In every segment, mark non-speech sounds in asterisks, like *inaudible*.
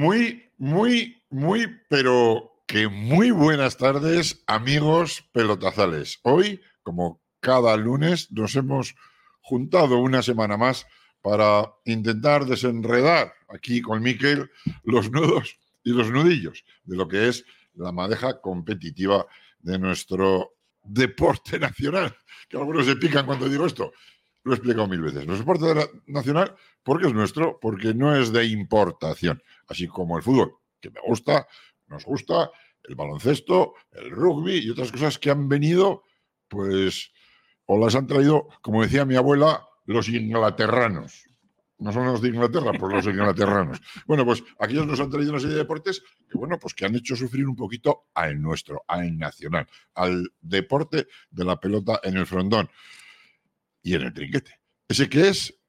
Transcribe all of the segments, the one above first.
Muy, muy, muy, pero que muy buenas tardes, amigos pelotazales. Hoy, como cada lunes, nos hemos juntado una semana más para intentar desenredar aquí con Miquel los nudos y los nudillos de lo que es la madeja competitiva de nuestro deporte nacional. Que algunos se pican cuando digo esto. Lo he explicado mil veces. Nuestro deporte nacional, porque es nuestro, porque no es de importación. Así como el fútbol, que me gusta, nos gusta, el baloncesto, el rugby y otras cosas que han venido, pues, o las han traído, como decía mi abuela, los inglaterranos. No son los de Inglaterra, pues los inglaterranos. *laughs* Bueno, pues aquellos nos han traído una serie de deportes que, bueno, pues que han hecho sufrir un poquito al nuestro, al nacional, al deporte de la pelota en el frondón y en el trinquete. Ese que es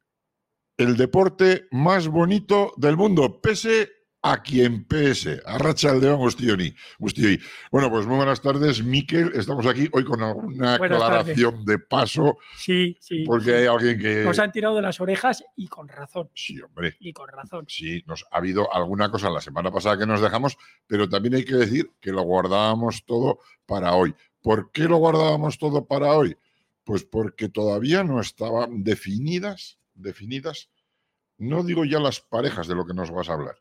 el deporte más bonito del mundo, pese a quien pese. Arracha el León, Ustioni. Bueno, pues muy buenas tardes, Miquel. Estamos aquí hoy con una aclaración de paso. Sí, sí. Porque hay alguien que. Nos han tirado de las orejas y con razón. Sí, hombre. Y con razón. Sí, nos ha habido alguna cosa la semana pasada que nos dejamos, pero también hay que decir que lo guardábamos todo para hoy. ¿Por qué lo guardábamos todo para hoy? Pues porque todavía no estaban definidas, definidas, no digo ya las parejas de lo que nos vas a hablar,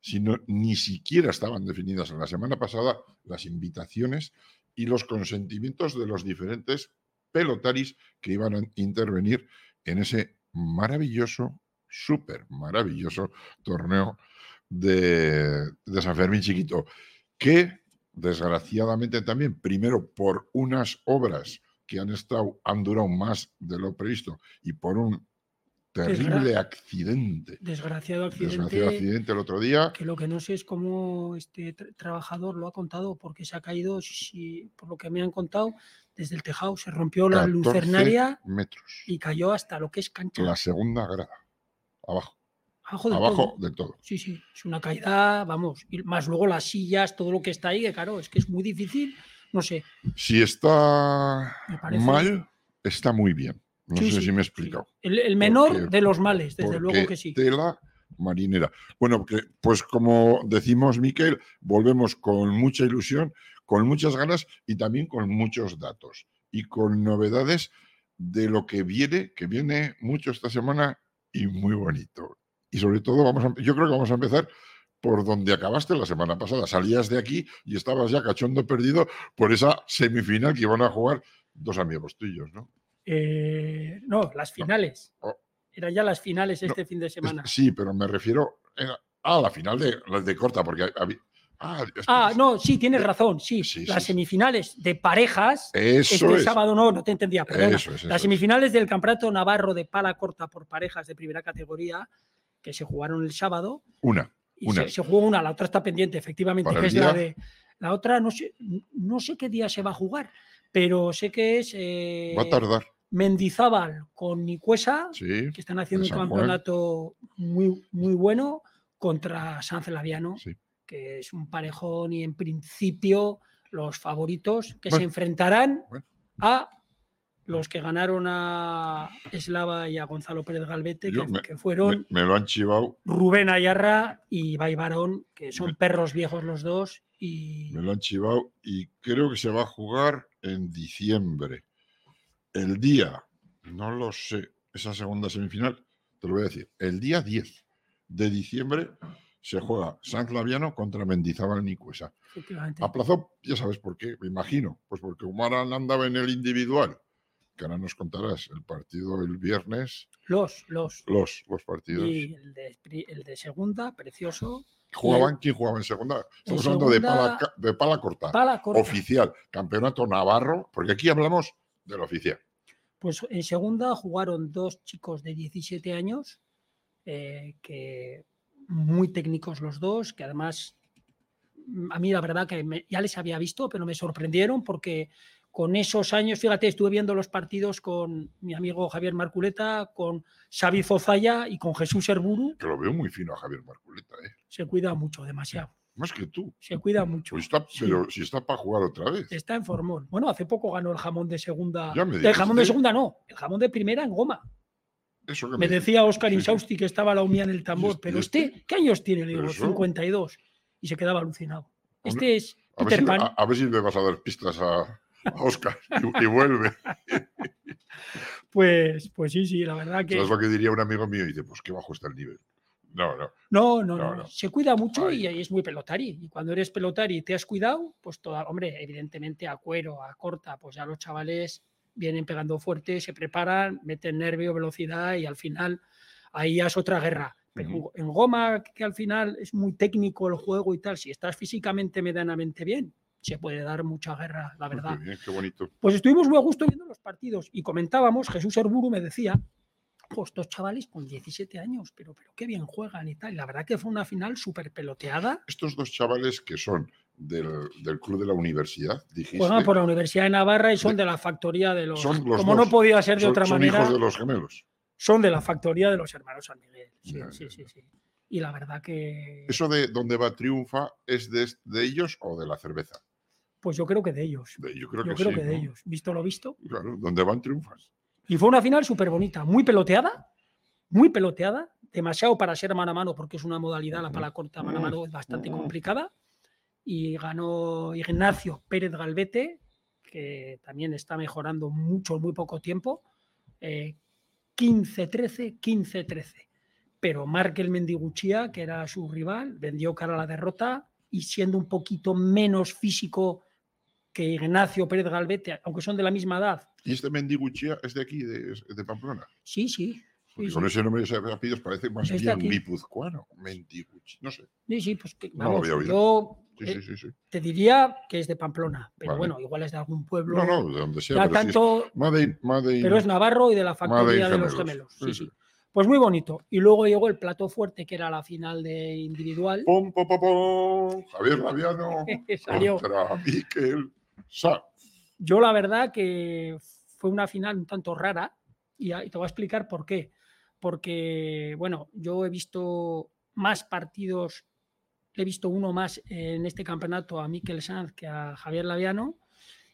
sino ni siquiera estaban definidas. En la semana pasada las invitaciones y los consentimientos de los diferentes pelotaris que iban a intervenir en ese maravilloso, súper maravilloso torneo de, de San Fermín Chiquito, que desgraciadamente también, primero por unas obras que han estado, han durado más de lo previsto y por un terrible accidente. Desgraciado accidente. Desgraciado accidente el otro día. Que lo que no sé es cómo este trabajador lo ha contado, porque se ha caído, si, por lo que me han contado, desde el tejado. Se rompió la lucernaria metros. y cayó hasta lo que es cancha. La segunda grada, abajo. Abajo, del, abajo todo. todo. Sí, sí, es una caída, vamos, y más luego las sillas, todo lo que está ahí, que claro, es que es muy difícil no sé. Si está mal, está muy bien. No sé si me he explicado. El, menor de los males, desde luego que sí. Tela marinera. Bueno, pues como decimos, Miquel, volvemos con mucha ilusión, con muchas ganas y también con muchos datos y con novedades de lo que viene, que viene mucho esta semana y muy bonito. Y sobre todo, vamos yo creo que vamos a empezar por donde acabaste la semana pasada. Salías de aquí y estabas ya cachondo perdido por esa semifinal que iban a jugar dos amigos tuyos, ¿no? Eh, no, las finales. Oh. Eran ya las finales este fin de semana. Sí, pero me refiero a la final de, de corta, porque Ah, ah, no, sí, tienes razón, sí. las semifinales de parejas, este sábado no, no te entendía, perdona. las semifinales del Campeonato Navarro de pala corta por parejas de primera categoría, que se jugaron el sábado. Una. Se, jugó una, la otra está pendiente, efectivamente, que es la de. La otra no sé, no sé qué día se va a jugar, pero sé que es. Eh, va a tardar. Mendizábal con Nicuesa, que están haciendo un campeonato muy, muy bueno contra San Celaviano, que es un parejón y en principio los favoritos que se enfrentarán a los que ganaron a Eslava y a Gonzalo Pérez Galvete, que, fueron me, lo han chivado. Rubén Ayarra y Bay Barón, que son perros viejos los dos. Y... Me lo han chivado y creo que se va a jugar en diciembre. El día, no lo sé, esa segunda semifinal, te lo voy a decir, el día 10 de diciembre se juega San Claviano contra Mendizábal Nicuesa. Aplazó, ya sabes por qué, me imagino, pues porque Umar andaba en el individual que ahora nos contarás, el partido el viernes. Los, los. Los, los partidos. Y el de, el de segunda, precioso. ¿Jugaban? ¿Quién jugaba en segunda? Estamos hablando de, pala, de pala corta. Pala corta. Oficial, campeonato navarro, porque aquí hablamos del oficial. Pues en segunda jugaron dos chicos de 17 años, eh, que muy técnicos los dos, que además a mí la verdad que ya les había visto, pero me sorprendieron porque con esos años, fíjate, estuve viendo los partidos con mi amigo Javier Marculeta, con Xavi Zozaya y con Jesús Herburu. Que lo veo muy fino a Javier Marculeta, ¿eh? Se cuida mucho, demasiado. Más que tú. Se cuida mucho. Pues pero si está para jugar otra vez. Está en formón. Bueno, hace poco ganó el jamón de segunda. el jamón de segunda no, el jamón de primera en goma. Eso que Me decía Oscar Sí. Insausti que estaba la humía en el tambor, este- pero este? ¿qué años tiene? Le digo, Eso. 52. Y se quedaba alucinado. Este es A ver, si, Pan. a, a ver si le vas a dar pistas a, a Oscar y, y vuelve. *laughs* Pues, pues sí, sí, la verdad que. ¿Sabes lo que diría un amigo mío? Y dice, pues qué bajo está el nivel. No, no. No, no, No, no. Se cuida mucho y, y es muy pelotari. Y cuando eres pelotari y te has cuidado, pues toda, hombre, evidentemente a cuero, a corta, pues ya los chavales vienen pegando fuerte, se preparan, meten nervio, velocidad y al final ahí ya es otra guerra. Pero Ujú. en goma, que al final es muy técnico el juego y tal, si estás físicamente medianamente bien, se puede dar mucha guerra, la Qué verdad. bien, qué bonito. Pues estuvimos muy a gusto viendo los partidos y comentábamos, Jesús Herburu me decía, pues estos chavales con 17 años, pero, pero qué bien juegan y tal. Y la verdad que fue una final súper peloteada. Estos dos chavales que son del, del club de la universidad, dijiste. Juegan por la Universidad de Navarra y son De- de la factoría de los... son los como dos. no podía ser de son, otra son manera, hijos de los gemelos. son de la factoría de los hermanos San Miguel. Sí, sí, sí, sí. Y la verdad que... ¿Eso de dónde va triunfa es de, de ellos o de la cerveza? Pues yo creo que de ellos. Yo creo yo que creo sí. que de ellos. Visto lo visto. Claro, donde van triunfas. Y fue una final súper bonita, muy peloteada, muy peloteada, demasiado para ser mano a mano, porque es una modalidad, la pala corta mano a mano es bastante complicada. Y ganó Ignacio Pérez Galvete, que también está mejorando mucho en muy poco tiempo. eh, 15-13, 15-13. Pero Markel Mendiguchía, que era su rival, vendió cara a la derrota y siendo un poquito menos físico que Ignacio Pérez Galvete, aunque son de la misma edad, ¿Y este Mendiguchía es de aquí, de, de Pamplona? sí, sí. Porque sí, con ese nombre de ese apellidos parece más bien aquí. guipuzcoano. Mendiguchi, no sé. Sí, sí, pues que, No lo vamos, había oído. yo eh, sí, sí, sí. te diría que es de Pamplona, pero Vale. bueno, igual es de algún pueblo. No, no, de donde sea. ya pero sí es tanto, Made pero es Navarro y de la factoría de los gemelos. Sí, sí. Pues muy bonito. Y luego llegó el plato fuerte, que era la final de individual. Pom, pom, pom, pom. Javier Laviano *laughs* Salió. contra Miquel Sa. Yo la verdad que fue una final un tanto rara y te voy a explicar por qué. Porque, bueno, yo he visto más partidos, he visto uno más en este campeonato a Miquel Sanz que a Javier Laviano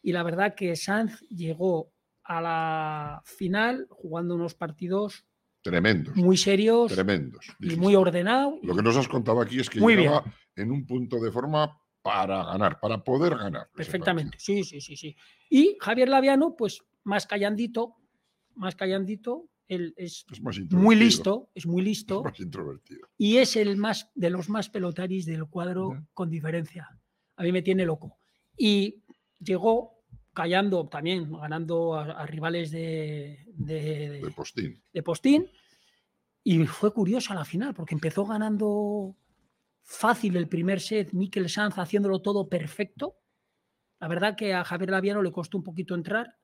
y la verdad que Sanz llegó a la final jugando unos partidos Tremendos, muy serios tremendos. y muy ordenados. Lo que nos has contado aquí es que Muy llegaba en un punto de forma para ganar, para poder ganar. Perfectamente, sí, sí, sí, sí. Y Javier Laviano, pues más callandito, más callandito, él es. Es más muy listo, es muy es listo más introvertido. y es el más de los más pelotaris del cuadro con diferencia. A mí me tiene loco. Y llegó callando también, ganando a, a rivales de, de- De postín. de postín. Y fue curiosa la final, porque empezó ganando fácil el primer set, Mikel Sanz haciéndolo todo perfecto. La verdad que a Javier Laviano le costó un poquito entrar,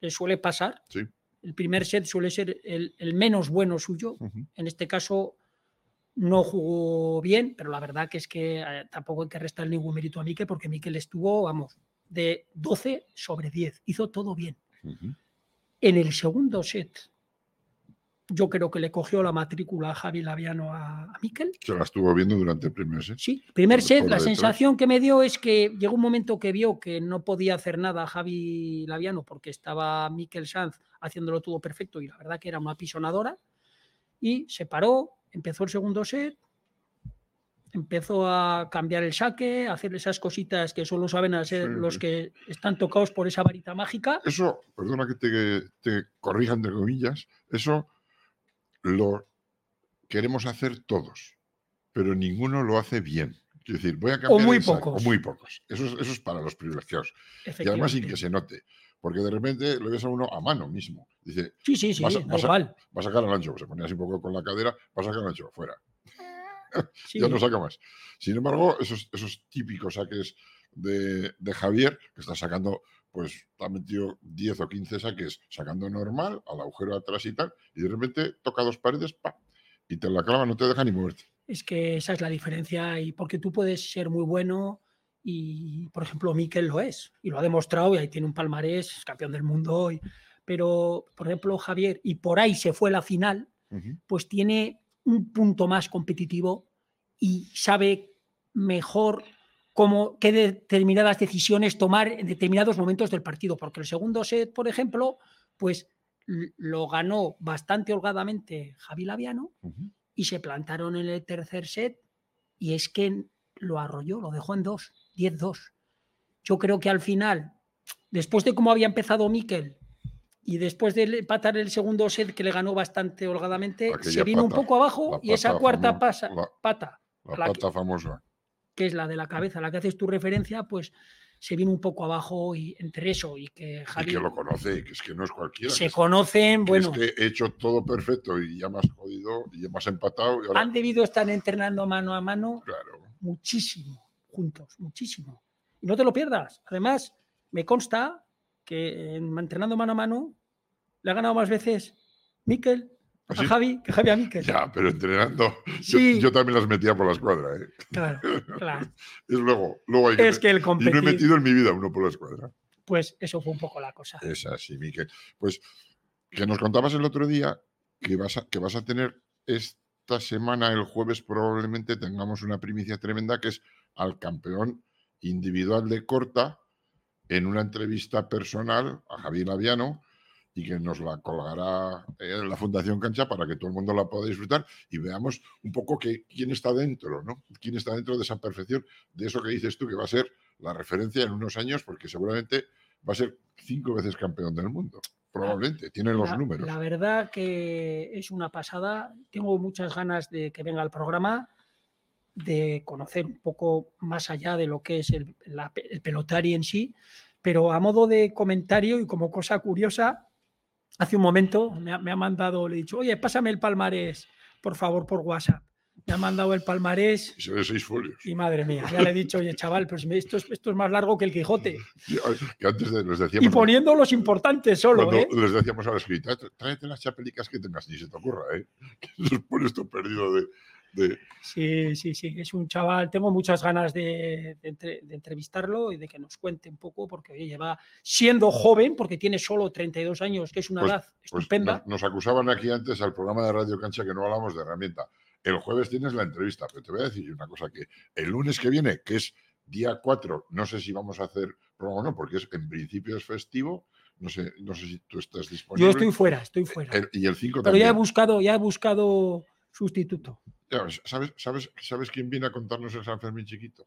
le suele pasar. Sí. El primer set suele ser el, el menos bueno suyo. En este caso no jugó bien, pero la verdad que es que eh, tampoco hay que restar ningún mérito a Mikel, porque Mikel estuvo, vamos, de 12 sobre 10. Hizo todo bien. En el segundo set, yo creo que le cogió la matrícula a Javi Laviano a, a Mikel. Se la estuvo viendo durante el primer set. Sí, primer set, la detrás. sensación que me dio es que llegó un momento que vio que no podía hacer nada Javi Laviano porque estaba Mikel Sanz haciéndolo todo perfecto y la verdad que era una pisonadora. Y se paró, empezó el segundo set, empezó a cambiar el saque, a hacer esas cositas que solo saben hacer Sí, los sí. que están tocados por esa varita mágica. Eso, perdona que te, te corrija entre comillas, eso lo queremos hacer todos, pero ninguno lo hace bien. Quiero decir, voy a cambiar muy el saque, pocos. O muy pocos. Eso es, eso es para los privilegiados. Y además sin que se note. Porque de repente lo ves a uno a mano mismo. Dice, Sí, sí, sí, vas vas a- va a sacar al ancho. Se ponía así un poco con la cadera, va a sacar al ancho. Fuera. *laughs* Sí. Ya no saca más. Sin embargo, esos, esos típicos saques de, de Javier, que está sacando, pues, ha metido 10 o 15 saques sacando normal, al agujero atrás y tal, y de repente toca dos paredes, ¡pa! y te la clava, no te deja ni moverte. Es que esa es la diferencia y porque tú puedes ser muy bueno y, por ejemplo, Mikel lo es y lo ha demostrado y ahí tiene un palmarés, es campeón del mundo. y- pero, por ejemplo, Javier, y por ahí se fue la final, pues tiene un punto más competitivo y sabe mejor cómo, qué determinadas decisiones tomar en determinados momentos del partido. Porque el segundo set, por ejemplo, pues lo ganó bastante holgadamente Javi Laviano y se plantaron en el tercer set y es que lo arrolló, lo dejó en dos, 10-2. Yo creo que al final, después de cómo había empezado Mikel y después de empatar el segundo set que le ganó bastante holgadamente, se vino un poco abajo y esa cuarta pasa, pata, La pata famosa. Que es la de la cabeza, la que haces tu referencia, pues se vino un poco abajo y entre eso y que Y Javi que lo conoce, que es que no es cualquiera. se conocen, bueno, Es que he hecho todo perfecto y ya me has jodido y ya me has empatado. Y ahora, han debido estar entrenando mano a mano claro. muchísimo juntos, muchísimo. Y no te lo pierdas. Además, me consta que en, entrenando mano a mano le ha ganado más veces Miquel a ¿Así? Javi que Javi a Miquel. Ya, pero entrenando. yo- Sí. Yo, también las metía por la escuadra. ¿eh? Claro, claro. *laughs* Es luego, luego hay que. Es que el y no he competir, metido en mi vida uno por la escuadra. pues eso fue un poco la cosa. Es así, Miquel. Pues que nos contabas el otro día que vas a, que vas a tener esta semana, el jueves, probablemente tengamos una primicia tremenda que es al campeón individual de corta en una entrevista personal a Javier Laviano y que nos la colgará en la Fundación Cancha para que todo el mundo la pueda disfrutar y veamos un poco que, quién está dentro, ¿no? Quién está dentro de esa perfección, de eso que dices tú, que va a ser la referencia en unos años, porque seguramente va a ser cinco veces campeón del mundo. Probablemente, tiene los la, números. la verdad que es una pasada. Tengo muchas ganas de que venga al programa, de conocer un poco más allá de lo que es el, la- el pelotari en sí. Pero a modo de comentario y como cosa curiosa, hace un momento me ha, me ha mandado, le he dicho, oye, pásame el palmarés, por favor, por WhatsApp. Me ha mandado el palmarés Y se ve seis folios. y madre mía, ya le he dicho, oye, chaval, pero esto, es, esto es más largo que el Quijote. Y, ay, Que antes de- les Y decíamos, poniendo los importantes solo, cuando ¿eh? les decíamos a la escrita, tráete las chapelicas que tengas, ni se te ocurra, ¿eh? *laughs* Que nos pones tú perdido de, de- Sí, sí, sí, es un chaval. Tengo muchas ganas de, de entre- de entrevistarlo y de que nos cuente un poco, porque oye, lleva siendo joven, porque tiene solo 32 años, que es una Pues- edad Pues estupenda. nos, nos acusaban aquí antes al programa de Radio Cancha que no hablamos de herramienta. El jueves tienes la entrevista, pero te voy a decir una cosa, que el lunes que viene, que es día 4, no sé si vamos a hacer programa o no, porque es, en principio es festivo, no sé, no sé si tú estás disponible. Yo estoy fuera, estoy fuera. El- y el 5 Pero ya he buscado, ya he buscado sustituto. Ya ¿Sabes, sabes, ¿Sabes quién viene a contarnos el San Fermín chiquito?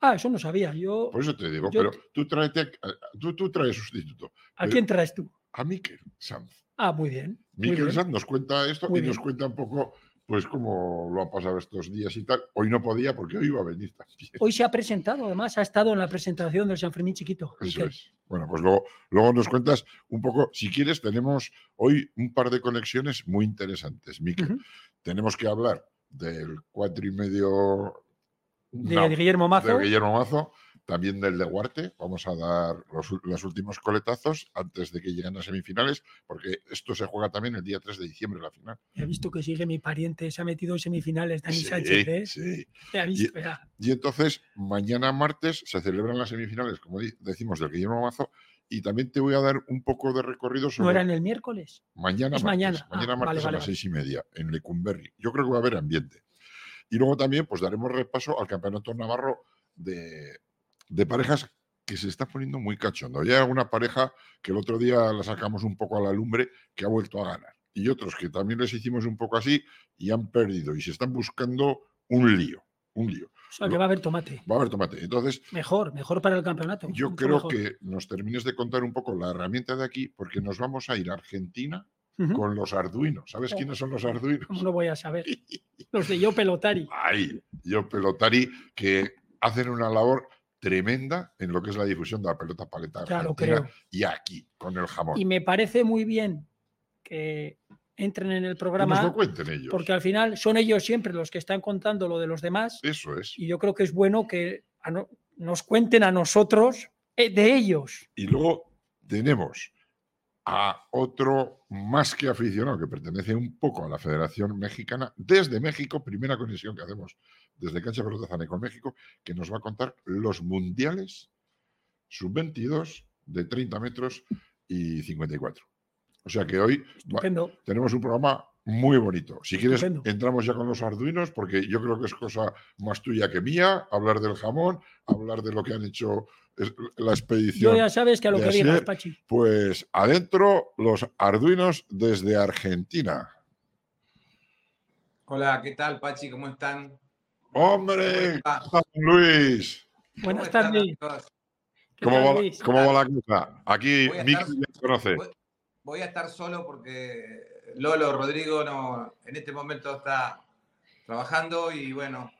Ah, eso no sabía. Yo, Por eso te digo, Yo pero tú, tráete, tú, tú traes sustituto. ¿A quién traes tú? A Miquel Sanz. Ah, muy bien. Miquel. Sanz nos cuenta esto Muy y nos cuenta un poco pues cómo lo ha pasado estos días y tal. Hoy no podía porque hoy iba a venir también. Hoy se ha presentado, además, ha estado en la presentación del San Fermín Chiquito. Eso es. Bueno, pues luego, luego nos cuentas un poco, si quieres, tenemos hoy un par de conexiones muy interesantes, Miquel. Tenemos que hablar del cuatro y medio De, no, Guillermo Mazo. de Guillermo Mazo, también del de Guarte. Vamos a dar los, los últimos coletazos antes de que lleguen a semifinales, porque esto se juega también el día 3 de diciembre, la final. He visto que sigue mi pariente, se ha metido en semifinales, Dani Sí, Sánchez. ¿eh? sí. Te ha visto, ya. Y entonces, mañana martes se celebran las semifinales, como decimos, del Guillermo Mazo. Y también te voy a dar un poco de recorrido ¿No sobre era en el miércoles? mañana, es martes, mañana. Ah, mañana vale, martes vale, a las vale. seis y media en Lecumberri. Yo creo que va a haber ambiente. Y luego también, pues daremos repaso al campeonato navarro de, de parejas que se está poniendo muy cachondo. Ya hay alguna pareja que el otro día la sacamos un poco a la lumbre que ha vuelto a ganar. Y otros que también les hicimos un poco así y han perdido. Y se están buscando un lío. Un lío. O sea, que Lo- va a haber tomate. Va a haber tomate. Entonces, Mejor, mejor para el campeonato. yo creo mejor. que nos termines de contar un poco la herramienta de aquí, porque nos vamos a ir a Argentina con los arduinos. ¿Sabes Oh. quiénes son los arduinos? ¿Cómo no voy a saber? *laughs* Los de Yo Pelotari. Ay, yo pelotari que hacen una labor tremenda en lo que es la difusión de la pelota paleta lo argentina creo. y aquí con el jamón. Y me parece muy bien que entren en el Que nos lo programa, cuenten ellos. porque al final son ellos siempre los que están contando lo de los demás. Eso es. Y yo creo que es bueno que no- nos cuenten a nosotros eh, de ellos. Y luego tenemos a otro más que aficionado que pertenece un poco a la Federación Mexicana, desde México, primera conexión que hacemos desde Cancha Pelota con México, que nos va a contar los mundiales sub-22 de 30 metros y 54. O sea que hoy tenemos un programa muy bonito. Si quieres, Estupendo. entramos ya con los arduinos, porque yo creo que es cosa más tuya que mía, hablar del jamón, hablar de lo que han hecho la Yo expedición. ya sabes que a lo que digas, Pachi. Pues adentro, los arduinos desde Argentina. Hola, ¿qué tal, Pachi? ¿Cómo están? ¡Hombre! ¿Cómo ¿cómo estás, Luis? Buenas tardes. ¿Cómo va, la- Luis? cómo va la cosa? Aquí Miki te conoce. Voy, voy a estar solo porque Lolo Rodrigo no, en este momento está trabajando y bueno,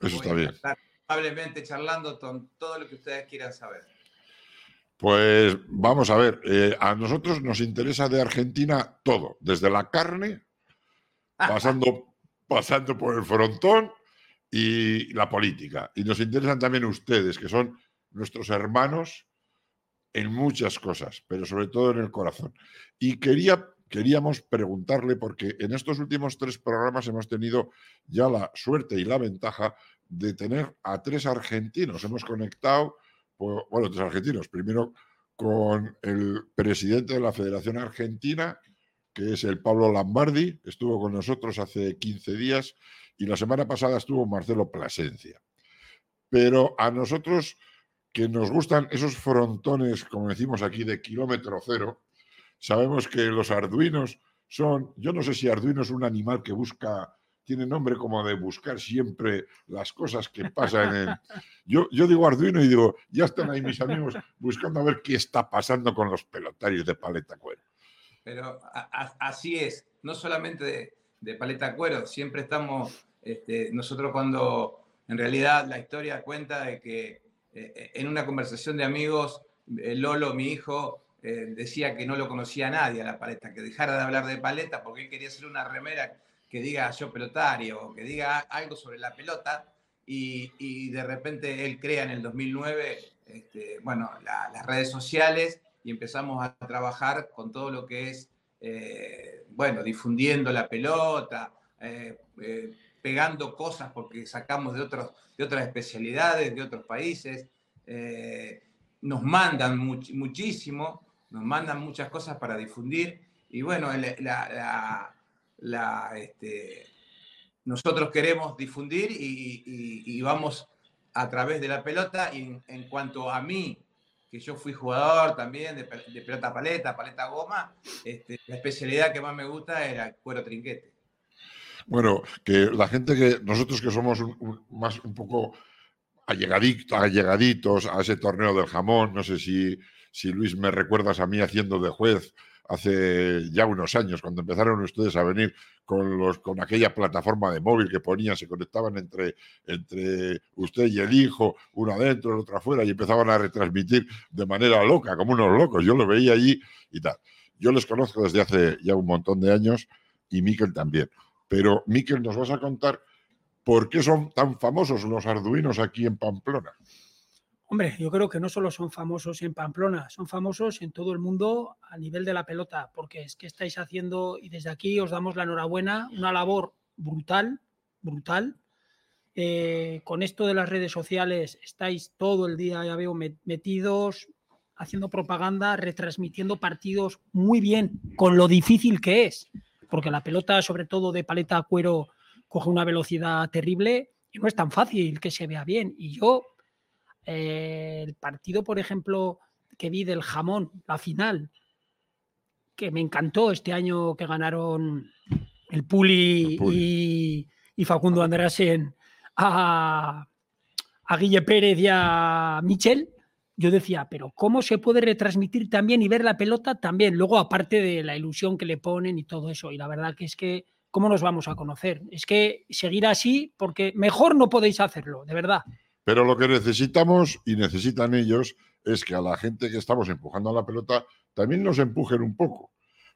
Eso voy está a bien. estar amablemente charlando con todo lo que ustedes quieran saber. Pues vamos a ver, eh, a nosotros nos interesa de Argentina todo, desde la carne, *laughs* pasando, pasando por el frontón y la política. Y nos interesan también ustedes, que son nuestros hermanos en muchas cosas, pero sobre todo en el corazón. Y quería, queríamos preguntarle, porque en estos últimos tres programas hemos tenido ya la suerte y la ventaja de tener a tres argentinos. Hemos conectado, pues, bueno, tres argentinos. Primero con el presidente de la Federación Argentina, que es el Pablo Lambardi, estuvo con nosotros hace 15 días y la semana pasada estuvo Marcelo Plasencia. Pero a nosotros que nos gustan esos frontones, como decimos aquí, de kilómetro cero, sabemos que los arduinos son, yo no sé si arduino es un animal que busca, tiene nombre como de buscar siempre las cosas que pasan en... *laughs* Yo, yo digo arduino y digo, ya están ahí mis amigos buscando a ver qué está pasando con los pelotarios de paleta cuero. Pero a- a- así es, no solamente de, de paleta cuero, siempre estamos, este, nosotros cuando en realidad la historia cuenta de que eh, en una conversación de amigos, eh, Lolo, mi hijo, eh, decía que no lo conocía a nadie a la paleta, que dejara de hablar de paleta porque él quería hacer una remera que diga yo pelotario, o que diga algo sobre la pelota, y, de repente él crea en el 2009, este, bueno, la- las redes sociales y empezamos a trabajar con todo lo que es, bueno, difundiendo la pelota, pegando cosas porque sacamos de, otros, de otras especialidades, de otros países. Eh, nos mandan much- muchísimo, nos mandan muchas cosas para difundir y bueno, este, nosotros queremos difundir y, vamos a través de la pelota y en, cuanto a mí, que yo fui jugador también de, pe- de pelota paleta, paleta goma, este, la especialidad que más me gusta era el cuero trinquete. Bueno, que la gente que nosotros que somos más un poco allegaditos, allegaditos a ese torneo del jamón, no sé si, si Luis me recuerdas a mí haciendo de juez hace ya unos años, cuando empezaron ustedes a venir con, los, con aquella plataforma de móvil que ponían, se conectaban entre, entre usted y el hijo, uno adentro, el otro afuera, y empezaban a retransmitir de manera loca, como unos locos. Yo lo veía allí y tal. Yo les conozco desde hace ya un montón de años y Miquel también. Pero Miquel, nos vas a contar por qué son tan famosos los arduinos aquí en Pamplona. Hombre, yo creo que no solo son famosos en Pamplona, son famosos en todo el mundo a nivel de la pelota, porque es que estáis haciendo, y desde aquí os damos la enhorabuena, una labor brutal, brutal. Eh, con esto de las redes sociales estáis todo el día, ya veo, met- metidos, haciendo propaganda, retransmitiendo partidos muy bien, con lo difícil que es, porque la pelota, sobre todo de paleta a cuero, coge una velocidad terrible y no es tan fácil que se vea bien. Y yo eh, el partido, por ejemplo, que vi del jamón, la final, que me encantó este año que ganaron el Puli, El Y, y Facundo Andrásen a, a Guille Pérez y a Michel. Yo decía, pero ¿cómo se puede retransmitir también y ver la pelota también? Luego, aparte de la ilusión que le ponen y todo eso. Y la verdad que es que, ¿cómo nos vamos a conocer? Es que seguir así, porque mejor no podéis hacerlo, de verdad. Pero lo que necesitamos y necesitan ellos es que a la gente que estamos empujando a la pelota también nos empujen un poco,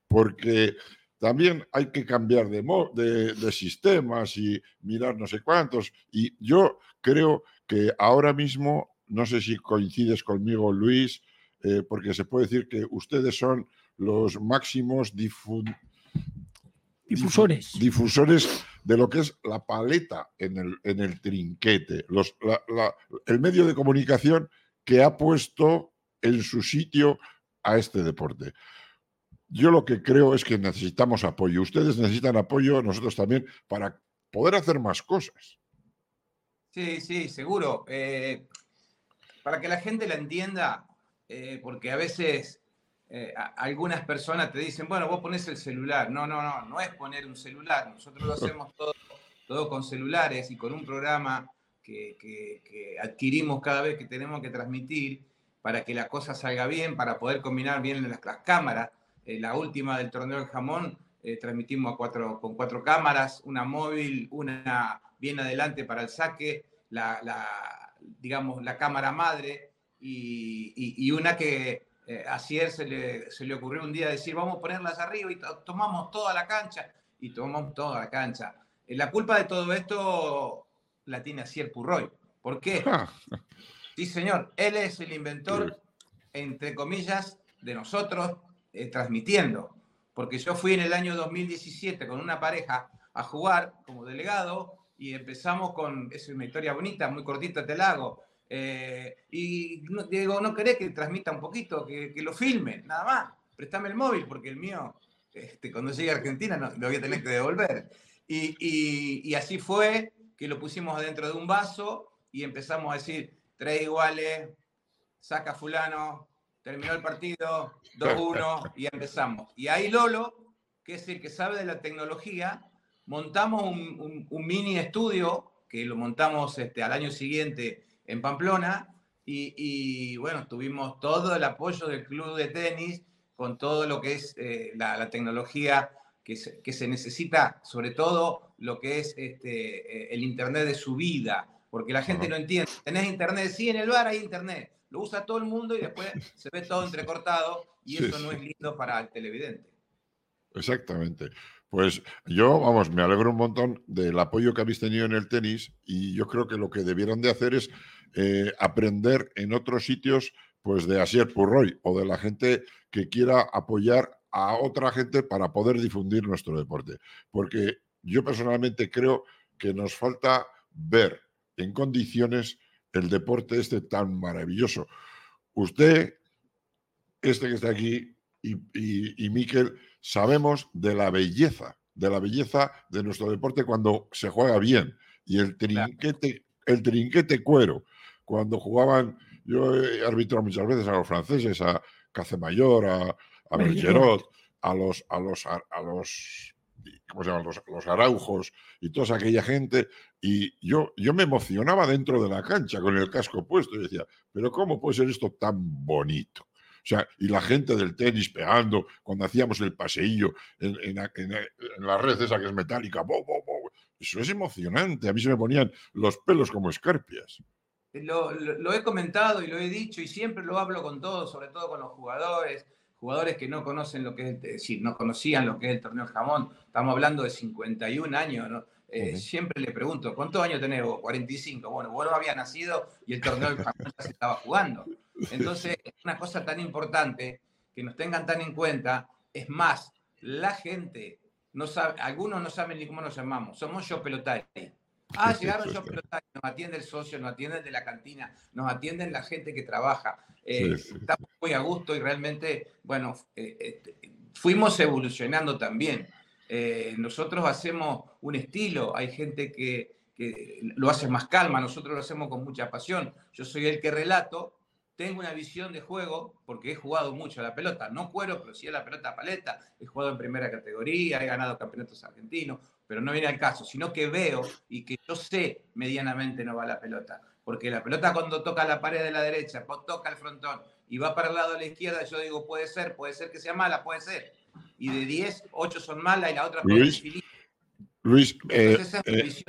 porque también hay que cambiar de, de, de sistemas y mirar no sé cuántos. Y yo creo que ahora mismo, no sé si coincides conmigo, Luis, eh, porque se puede decir que ustedes son los máximos difun- Difusores. difusores de lo que es la paleta en el, en el trinquete, los- la- la- el medio de comunicación que ha puesto en su sitio a este deporte. yo lo que creo es que necesitamos apoyo. Ustedes necesitan apoyo, nosotros también, para poder hacer más cosas. Sí, sí, seguro. Eh, para que la gente la entienda, eh, porque a veces eh, algunas personas te dicen, bueno, vos pones el celular. No, no, no, no es poner un celular. Nosotros lo *laughs* hacemos todo, todo con celulares y con un programa que, adquirimos cada vez que tenemos que transmitir para que la cosa salga bien, para poder combinar bien las, cámaras. Eh, la última del torneo del jamón transmitimos cuatro, con cuatro cámaras, una móvil, una bien adelante para el saque, la, digamos, la cámara madre y una que eh, a Cier se le, se le ocurrió un día decir, vamos a ponerlas arriba y tomamos toda la cancha, y tomamos toda la cancha. Eh, la culpa de todo esto la tiene Asier Purroy. ¿Por qué? *laughs* Ah. Sí, señor, él es el inventor, entre comillas, de nosotros eh, transmitiendo. Porque yo fui en el año 2017 con una pareja a jugar como delegado y empezamos con, es una historia bonita, muy cortita te la hago, eh, y digo, ¿no querés que transmita un poquito, que, lo filme? Nada más, préstame el móvil, porque el mío, este, cuando llegue a Argentina, no, lo voy a tener que devolver. Y, así fue que lo pusimos dentro de un vaso y empezamos a decir, tres iguales, saca fulano, terminó el partido, 2-1 y empezamos. Y ahí Lolo, que es el que sabe de la tecnología, montamos un, mini estudio que lo montamos este, al año siguiente en Pamplona y, bueno, tuvimos todo el apoyo del club de tenis con todo lo que es eh, la, tecnología que se, que se, necesita, sobre todo lo que es este, eh, el Internet de su vida, porque la gente no entiende. Tenés Internet, sí, en el bar hay Internet, lo usa todo el mundo y después *laughs* se ve todo entrecortado y eso no es lindo para el televidente. Exactamente. Pues yo, vamos, me alegro un montón del apoyo que habéis tenido en el tenis y yo creo que lo que debieron de hacer es eh, aprender en otros sitios pues de Asier Purroy o de la gente que quiera apoyar a otra gente para poder difundir nuestro deporte. Porque yo personalmente creo que nos falta ver en condiciones el deporte este tan maravilloso. Usted, este que está aquí, y, y, y Miquel, sabemos de la belleza, de la belleza de nuestro deporte cuando se juega bien. Y el trinquete, el trinquete cuero, cuando jugaban, yo he arbitrado muchas veces a los franceses, a Cacemayor, a, a Bergerot, a los, a los, a, los ¿cómo se llaman? Los, araujos y toda aquella gente. Y yo, yo me emocionaba dentro de la cancha con el casco puesto y decía, pero ¿cómo puede ser esto tan bonito? O sea, y la gente del tenis pegando cuando hacíamos el paseillo en, en, la red esa que es metálica. Eso es emocionante. A mí se me ponían los pelos como escarpias. Lo, he comentado y lo he dicho y siempre lo hablo con todos, sobre todo con los jugadores, jugadores que no conocen lo que es, decir, no conocían lo que es el torneo de jamón. Estamos hablando de 51 años, eh, Siempre le pregunto, ¿cuántos años tenés vos? 45. Bueno, vos no había nacido y el torneo del jamón ya se estaba jugando. Entonces, es una cosa tan importante que nos tengan tan en cuenta. Es más, la gente no sabe, algunos no saben ni cómo nos llamamos. Somos yo pelotari. Ah, llegaron yo nos atiende el socio, nos atiende de la cantina, nos atienden la gente que trabaja. Eh, estamos muy a gusto y realmente, bueno, eh, este, fuimos evolucionando también. Eh, nosotros hacemos un estilo, hay gente que, que, lo hace más calma, nosotros lo hacemos con mucha pasión. Yo soy el que relato, tengo una visión de juego porque he jugado mucho a la pelota, no cuero, pero sí a la pelota paleta, he jugado en primera categoría, he ganado campeonatos argentinos, pero no viene al caso, sino que veo y que yo sé medianamente no va la pelota. Porque la pelota cuando toca la pared de la derecha, toca el frontón y va para el lado de la izquierda, yo digo, puede ser, puede ser que sea mala, puede ser. Y de 10, 8 son malas y la otra Luis, Luis eh, eh,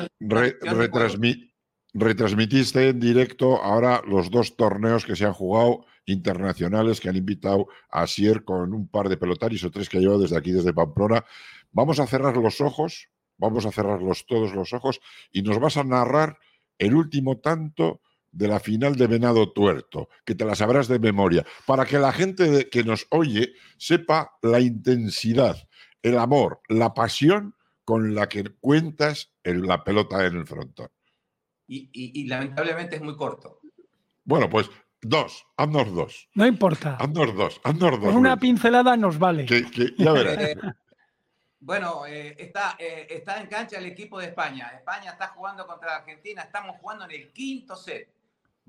retransmitiste en directo ahora los dos torneos que se han jugado internacionales que han invitado a Sier con un par de pelotarios o tres que ha llevado desde aquí, desde Pamplona. Vamos a cerrar los ojos vamos a cerrar todos los ojos y nos vas a narrar el último tanto de la final de Venado Tuerto, que te la sabrás de memoria, para que la gente que nos oye sepa la intensidad, el amor, la pasión con la que cuentas la pelota en el frontón. Y, lamentablemente es muy corto. Bueno, pues Dos, haznos dos. No importa. Haznos dos, haznos dos. Con una Luis. pincelada nos vale. Que- que- ya verás. Eh, Bueno, eh, está, eh, está en cancha el equipo de España. España está jugando contra Argentina. Estamos jugando en el quinto set.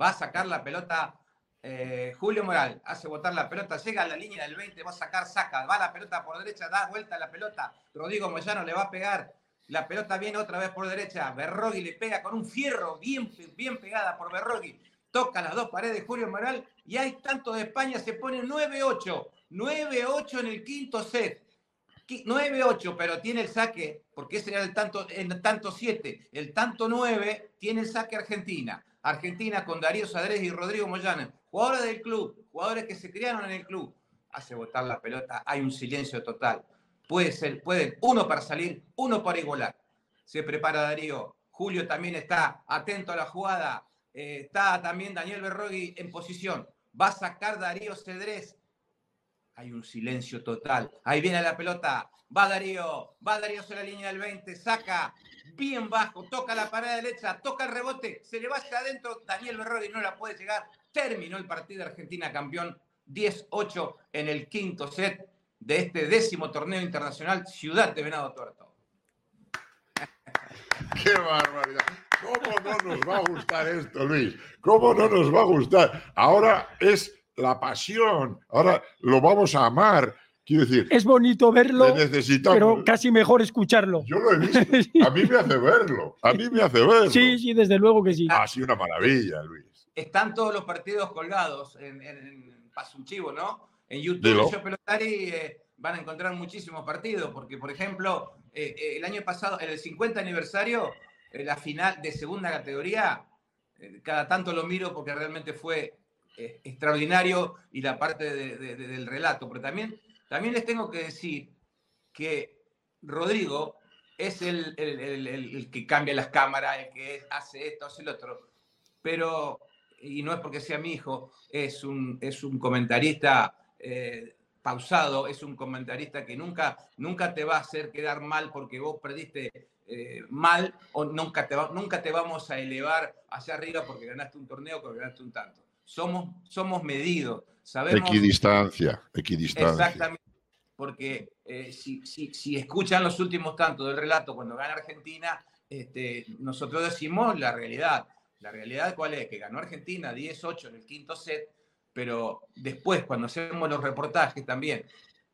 Va a sacar la pelota eh, Julio Moral. Hace botar la pelota. Llega a la línea del 20. Va a sacar, saca. Va la pelota por derecha. Da vuelta la pelota. Rodrigo Moyano le va a pegar. La pelota viene otra vez por derecha. Berrogui le pega con un fierro bien, bien pegada por Berrogui. Toca las dos paredes Julio Moral. Y hay tanto de España. Se pone 9-8. 9-8 en el quinto set. Qui- 9-8, pero tiene el saque, porque ese era el tanto, el tanto 7. El tanto 9 tiene el saque Argentina. Argentina con Darío Sadrés y Rodrigo Moyano. Jugadores del club, jugadores que se criaron en el club. Hace botar la pelota, hay un silencio total. Puede ser, pueden uno para salir, uno para igualar. Se prepara Darío. Julio también está atento a la jugada. Eh, está también Daniel Berrogui en posición. Va a sacar Darío Cedrés. Hay un silencio total. Ahí viene la pelota. Va Darío. Va Darío sobre la línea del 20. Saca. Bien bajo. Toca la pared derecha. Toca el rebote. Se le va hacia adentro. Daniel Berrogui no la puede llegar. Terminó el partido Argentina campeón. 10-8 en el quinto set de este décimo torneo internacional Ciudad de Venado Tuerto. *laughs* ¡Qué barbaridad! ¿Cómo no nos va a gustar esto, Luis? ¿Cómo no nos va a gustar? Ahora es la pasión. Ahora lo vamos a amar. Quiero decir, Es bonito verlo, pero casi mejor escucharlo. Yo lo he visto. *laughs* A mí me hace verlo. A mí me hace verlo. Sí, sí, desde luego que sí. Ha sido una maravilla, Luis. están todos los partidos colgados en, en, ¿no? En YouTube, Dilo. Yo Pelotari, eh, van a encontrar muchísimos partidos, porque, por ejemplo, eh, eh, el año pasado, en el 50 aniversario, eh, la final de segunda categoría, cada tanto lo miro porque realmente fue extraordinario y la parte de- de- de- del relato, pero también, también les tengo que decir que Rodrigo es el, el- el- el- el que cambia las cámaras, el que hace esto, hace lo otro, pero, y no es porque sea mi hijo, es un, es un comentarista eh, pausado, es un comentarista que nunca, nunca te va a hacer quedar mal porque vos perdiste eh, mal o nunca te, va- nunca te vamos a elevar hacia arriba porque ganaste un torneo o ganaste un tanto. Somos, somos medidos, sabemos... Equidistancia, equidistancia. Exactamente. Porque eh, si, si- si escuchan los últimos tantos del relato cuando gana Argentina, este, nosotros decimos la realidad. La realidad cuál es? Que ganó Argentina 10-8 en el quinto set, pero después cuando hacemos los reportajes también,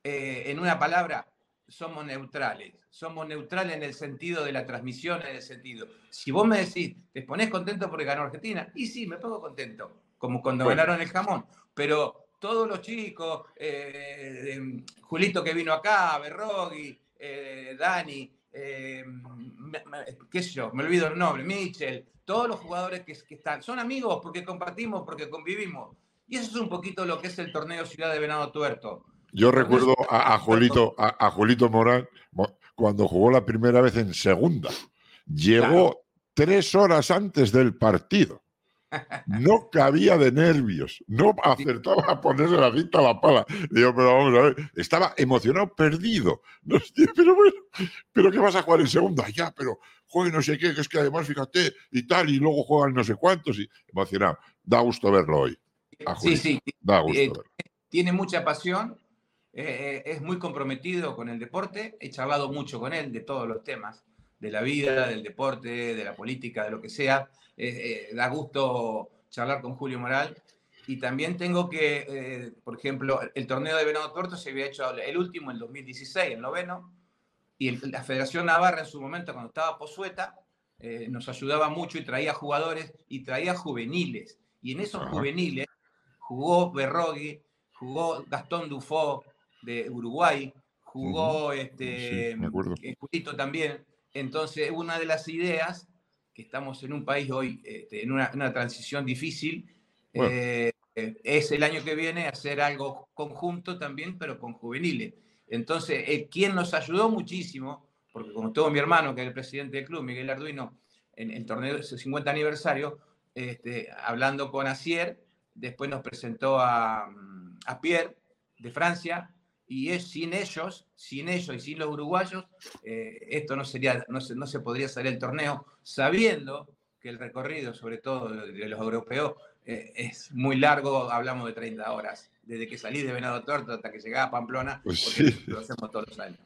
eh, en una palabra, somos neutrales. Somos neutrales en el sentido de la transmisión, en el sentido. Si vos me decís, ¿te pones contento porque ganó Argentina? Y sí, me pongo contento, como cuando Bueno. ganaron el jamón. Pero todos los chicos, eh, eh, Julito que vino acá, Berrogui, eh, Dani, eh, me- me- qué sé yo, me olvido el nombre, Mitchell, todos los jugadores que, que están, son amigos porque compartimos, porque convivimos. Y eso es un poquito lo que es el torneo Ciudad de Venado Tuerto. Yo recuerdo a, a Julito, a, a Julito cuando jugó la primera vez en segunda. Llegó tres horas antes del partido. No *laughs* cabía de nervios, no acertaba a ponerse la cinta a la pala. Digo, pero vamos a ver, estaba emocionado, perdido. No *laughs* pero bueno, pero ¿qué vas a jugar en segunda? Ya, pero juegue no sé qué, que es que además fíjate y tal, y luego juegan no sé cuántos, y emocionado. Da gusto verlo hoy. A Sí, sí, Da gusto Eh, tiene mucha pasión, eh, eh, es muy comprometido con el deporte, he charlado mucho con él de todos los temas, de la vida, del deporte, de la política, de lo que sea. Eh, eh, da gusto charlar con Julio Moral. Y también tengo que, eh, por ejemplo, el torneo de Venado Tuerto se había hecho el último en 2016, el noveno, y el- la Federación Navarra en su momento, cuando estaba Posueta, eh, nos ayudaba mucho y traía jugadores y traía juveniles. Y en esos Ajá. juveniles jugó Berrogui, jugó Gastón Dufo de Uruguay, jugó este, Sí, me acuerdo. eh, Julito también. Entonces, una de las ideas, que estamos en un país hoy este, en una, una transición difícil, Bueno. eh, es el año que viene hacer algo conjunto también, pero con juveniles. Entonces, eh, quien nos ayudó muchísimo, porque como estuvo mi hermano, que es el presidente del club, Miguel Arduino, en el torneo de su 50 aniversario, este, hablando con Asier, después nos presentó a, mm, a Pierre de Francia, y es sin ellos, sin ellos y sin los uruguayos, eh, esto no, sería, no, se, no se podría salir el torneo, sabiendo que el recorrido, sobre todo de, los europeos, eh, es muy largo, hablamos de 30 horas, desde que salí de Venado Tuerto hasta que llegaba a Pamplona, Pues sí. lo hacemos todos los años.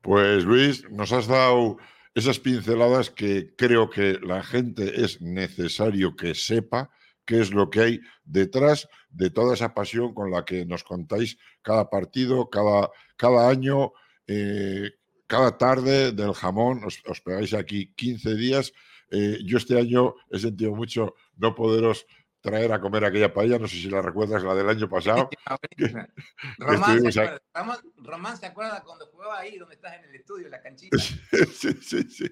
Pues Luis, nos has dado esas pinceladas que creo que la gente es necesario que sepa qué es lo que hay detrás de toda esa pasión con la que nos contáis cada partido, cada, cada año, eh, cada tarde del jamón. Os, pegáis aquí 15 días. Eh, yo este año he sentido mucho no poderos traer a comer aquella paella, no sé si la recuerdas, la del año pasado. *laughs* Román, estuvimos se acuerda, Román- Román se acuerda cuando jugaba ahí, donde estás en el estudio, en la canchita. sí, *laughs* sí, sí.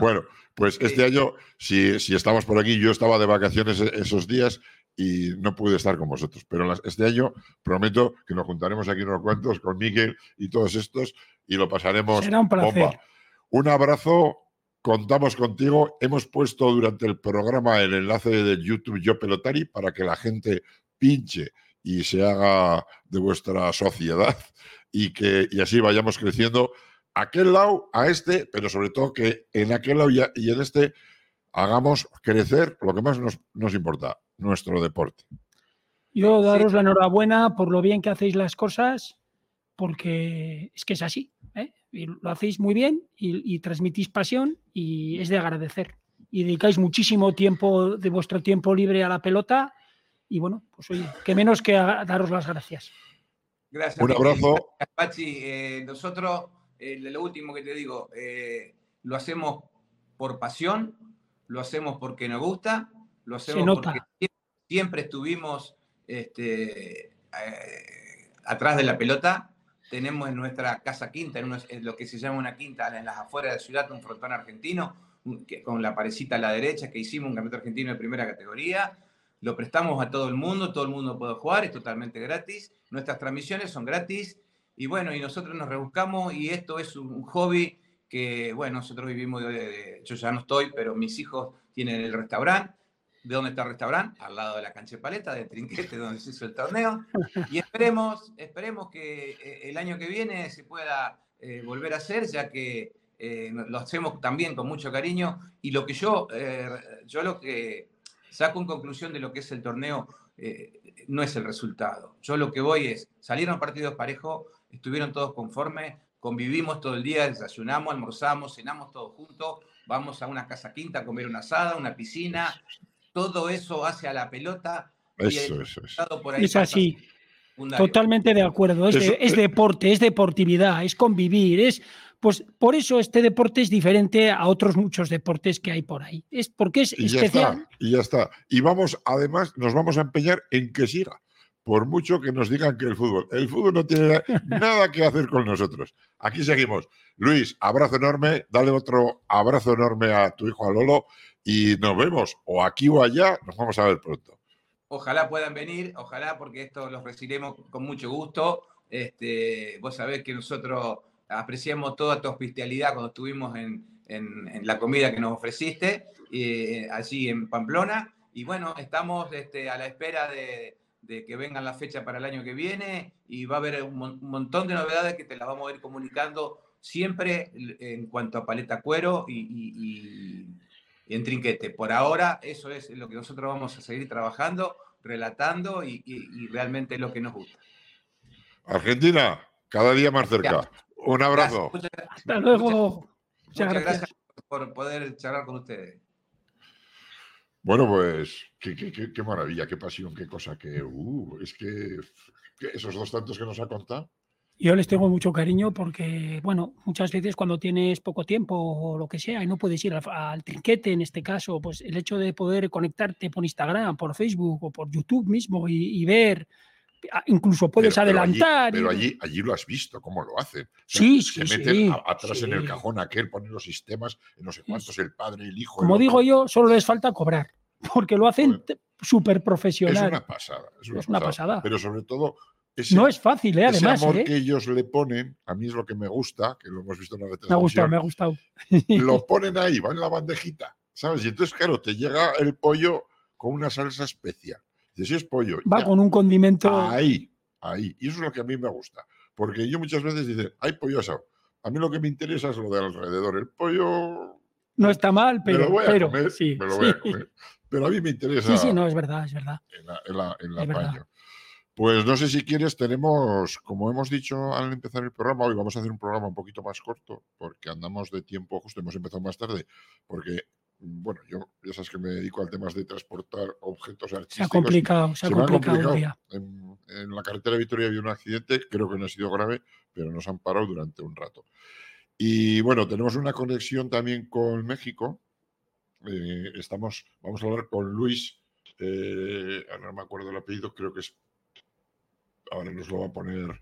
Bueno, pues Sí. este año, si, si estamos por aquí, yo estaba de vacaciones e- esos días y no pude estar con vosotros. Pero las- este año prometo que nos juntaremos aquí unos cuantos con Miguel y todos estos y lo pasaremos Será un placer. bomba. Un abrazo, contamos contigo. Hemos puesto durante el programa el enlace de YouTube Yo Pelotari para que la gente pinche y se haga de vuestra sociedad y que y así vayamos creciendo a aquel lado, a este, pero sobre todo que en aquel lado y, en este hagamos crecer lo que más nos, nos importa, nuestro deporte. Yo Sí. daros la enhorabuena por lo bien que hacéis las cosas, porque es que es así. Y lo hacéis muy bien y, y transmitís pasión y es de agradecer. Y dedicáis muchísimo tiempo de vuestro tiempo libre a la pelota. Y bueno, pues oye, que menos que a- daros las gracias. Gracias. Un abrazo. Pachi, eh, nosotros, eh, lo último que te digo, eh, lo hacemos por pasión, lo hacemos porque nos gusta, lo hacemos nota. porque siempre, siempre estuvimos este, eh, atrás de la pelota. Tenemos en nuestra casa quinta, en, en lo que se llama una quinta en las afueras de la ciudad, un frontón argentino, que- con la parecita a la derecha, que hicimos un campeonato argentino de primera categoría. Lo prestamos a todo el mundo, todo el mundo puede jugar, es totalmente gratis. Nuestras transmisiones son gratis y bueno, y nosotros nos rebuscamos y esto es un hobby que, bueno, nosotros vivimos, de, de- yo ya no estoy, pero mis hijos tienen el restaurante. ¿De dónde está el restaurante? Al lado de la cancha de paleta, de Trinquete, *laughs* donde se hizo el torneo. Y esperemos, esperemos que eh, el año que viene se pueda eh, volver a hacer, ya que eh, lo hacemos también con mucho cariño. Y lo que yo, yo lo que saco en conclusión de lo que es el torneo no es el resultado. Yo lo que voy es, salieron partidos parejos, estuvieron todos conformes, convivimos todo el día, desayunamos, almorzamos, cenamos todos juntos, vamos a una casa quinta a comer una asada, una piscina, todo eso hace a la pelota. y Eso, eso, eso. por ahí Es así. secundario. Totalmente de acuerdo. Es, de- es deporte, es deportividad, es convivir. Es, pues por eso este deporte es diferente a otros muchos deportes que hay por ahí. Es porque es Y ya especial. está, y ya está. Y vamos, además, nos vamos a empeñar en que siga. Por mucho que nos digan que el fútbol, el fútbol no tiene *laughs* nada que hacer con nosotros. Aquí seguimos. Luis, abrazo enorme, dale otro abrazo enorme a tu hijo, a Lolo, y nos vemos, o aquí o allá, nos vamos a ver pronto. Ojalá puedan venir, ojalá, porque esto los recibiremos con mucho gusto. Este, vos sabés que nosotros apreciamos toda tu hospitalidad cuando estuvimos en, en- la comida que nos ofreciste, eh, allí en Pamplona. Y bueno, estamos este, a la espera de, de que vengan la fecha para el año que viene y va a haber un, mon- un montón de novedades que te las vamos a ir comunicando siempre en cuanto a paleta cuero y- y en trinquete. Por ahora, eso es lo que nosotros vamos a seguir trabajando, relatando y, y- y realmente es lo que nos gusta. Argentina, cada día más cerca. Un abrazo. Gracias, muchas- Hasta luego. Muchas, Muchas muchas gracias. gracias por poder charlar con ustedes. Bueno, pues qué, qué- qué- qué maravilla, qué pasión, qué cosa, que uh, es que, que esos dos tantos que nos ha contado. Yo les tengo mucho cariño porque, bueno, muchas veces cuando tienes poco tiempo o lo que sea y no puedes ir al, al trinquete, en este caso, pues el hecho de poder conectarte por Instagram, por Facebook o por YouTube mismo y, y ver, incluso puedes Pero- pero allí- adelantar. y- Pero allí, allí lo has visto, cómo lo hacen. O sea, Sí, se sí, meten sí, a- atrás en el sí. cajón aquel, ponen los sistemas, no sé cuántos, el padre, el hijo. Como digo yo, solo les falta cobrar, *laughs* porque lo hacen súper Es profesional. una pasada. Es una, Es pasada. Pero sobre todo, ese, No es fácil, ¿eh? ese además. amor ¿eh? que ellos le ponen, a mí es lo que me gusta, que lo hemos visto en la Me ha gustado, me ha gustado. Lo *laughs* ponen ahí, va en la bandejita, ¿sabes? Y entonces, claro, te llega el pollo con una salsa especial. Dices, si es pollo. Va ya, con un condimento. Ahí, ahí. Y eso es lo que a mí me gusta. Porque yo muchas veces dicen, hay pollo asado. A mí lo que me interesa es lo de alrededor. El pollo. No, está mal, me lo pero, voy a pero comer, sí, me lo voy a comer. Pero a mí me interesa Sí, sí, no, es verdad, es verdad. el, a- el a- el Es verdad. Pues no sé si quieres, tenemos, como hemos dicho al empezar el programa, hoy vamos a hacer un programa un poquito más corto, porque andamos de tiempo justo, hemos empezado más tarde, porque, bueno, yo ya sabes que me dedico al tema de transportar objetos Se ha artísticos. complicado, se ha se complicado día. En, en la carretera de Vitoria había un accidente, creo que no ha sido grave, pero nos han parado durante un rato. Y bueno, tenemos una conexión también con México. Eh, estamos, vamos a hablar con Luis, eh, ahora no me acuerdo el apellido, creo que es, ahora nos lo va a poner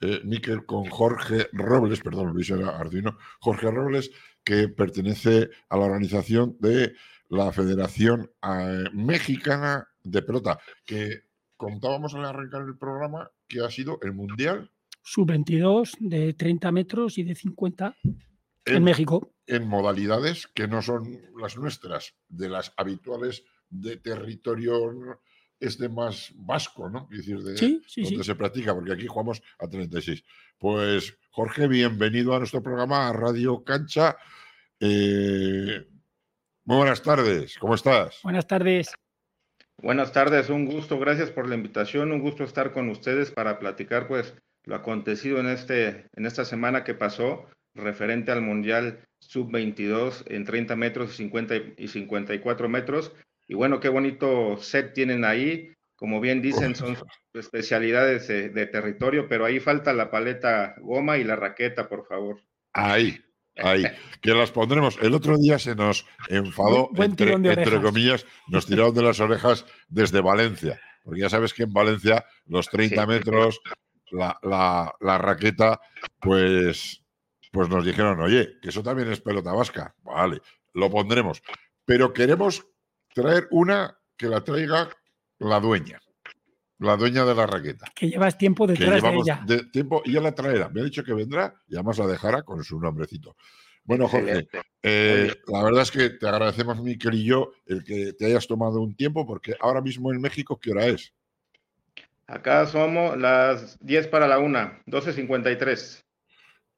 eh, Miquel, con Jorge Robles, perdón, Luis era Arduino, Jorge Robles, que pertenece a la organización de la Federación eh, Mexicana de Pelota, que contábamos al arrancar el programa que ha sido el Mundial Sub-22 de 30 metros y de 50 en en, México. en modalidades que no son las nuestras, de las habituales de territorio este más vasco, ¿no? Es decir, de, Sí, sí, donde sí. se practica, porque aquí jugamos a 36. Pues Jorge, bienvenido a nuestro programa, a Radio Cancha. Eh, muy buenas tardes, ¿cómo estás? Buenas tardes. Buenas tardes, un gusto, gracias por la invitación, un gusto estar con ustedes para platicar pues lo acontecido en este en esta semana que pasó referente al Mundial Sub-22 en 30 metros y 50 y 54 metros. Y bueno, qué bonito set tienen ahí. Como bien dicen, son especialidades de, de territorio, pero ahí falta la paleta goma y la raqueta, por favor. Ahí, ahí, *laughs* que las pondremos. El otro día se nos enfadó, Buen- entre, tirón de entre comillas, nos tiraron de las orejas desde Valencia, porque ya sabes que en Valencia los 30 Sí. metros, la, la- la raqueta, pues, pues nos dijeron, oye, que eso también es pelota vasca. Vale, lo pondremos. Pero queremos traer una que la traiga la dueña, la dueña de la raqueta Que llevas tiempo que detrás de ella. de tiempo y ya la traerá. Me ha dicho que vendrá y además la dejará con su nombrecito. Bueno, Jorge, eh, la verdad es que te agradecemos, Miquel y yo, el que te hayas tomado un tiempo, porque ahora mismo en México, ¿qué hora es? Acá somos las 10 para la una, 12.53.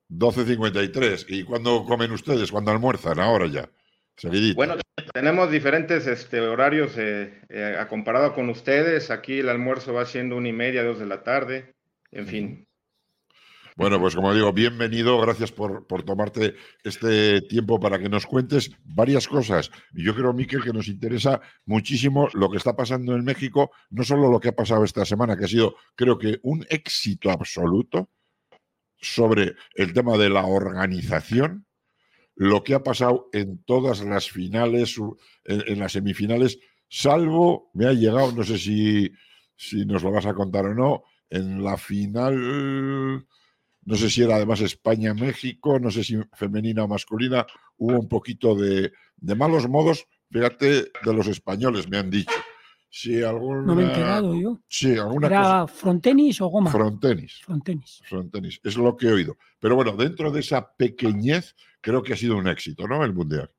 12.53. ¿Y cuándo comen ustedes? ¿Cuándo almuerzan? Ahora ya. Bueno, tenemos diferentes este, horarios eh, eh, a comparado con ustedes. Aquí el almuerzo va siendo una y media, dos de la tarde. En fin. Bueno, pues como digo, bienvenido, gracias por, por tomarte este tiempo para que nos cuentes varias cosas. Y yo creo, Miquel, que nos interesa muchísimo lo que está pasando en México, no solo lo que ha pasado esta semana, que ha sido, creo que, un éxito absoluto sobre el tema de la organización, lo que ha pasado en todas las finales, en, en las semifinales, salvo, me ha llegado, no sé si, si nos lo vas a contar o no, en la final no sé si era además España-México, no sé si femenina o masculina, hubo un poquito de, de malos modos, fíjate, de los españoles, me han dicho. Si alguna, No me he enterado yo. Sí, alguna ¿Era cosa. frontenis o goma? Frontenis, Frontenis. frontenis, es lo que he oído. Pero bueno, dentro de esa pequeñez, creo que ha sido un éxito, ¿no? El Mundial.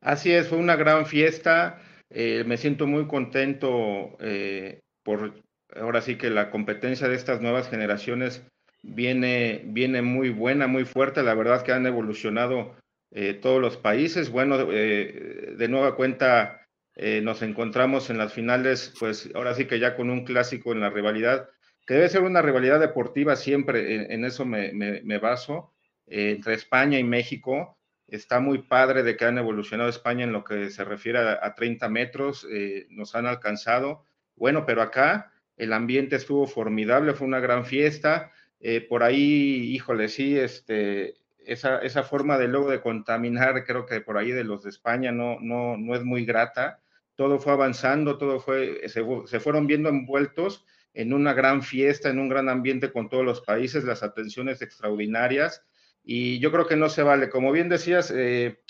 Así es, fue una gran fiesta. eh, me siento muy contento eh, por ahora sí que la competencia de estas nuevas generaciones viene, viene muy buena, muy fuerte. La verdad que han evolucionado eh, todos los países. Bueno, eh, de nueva cuenta eh, nos encontramos en las finales, pues ahora sí que ya con un clásico en la rivalidad, que debe ser una rivalidad deportiva siempre, en, eso me, baso, entre España y México. Está muy padre de que han evolucionado España en lo que se refiere a, a 30 metros, eh, nos han alcanzado. Bueno, pero acá el ambiente estuvo formidable, fue una gran fiesta. Eh, por ahí, híjole, sí, este, esa, esa forma de luego de contaminar, creo que por ahí de los de España no, no, no es muy grata. Todo fue avanzando, todo fue, se, se fueron viendo envueltos en una gran fiesta, en un gran ambiente con todos los países, las atenciones extraordinarias. Y yo creo que no se vale. Como bien decías, eh,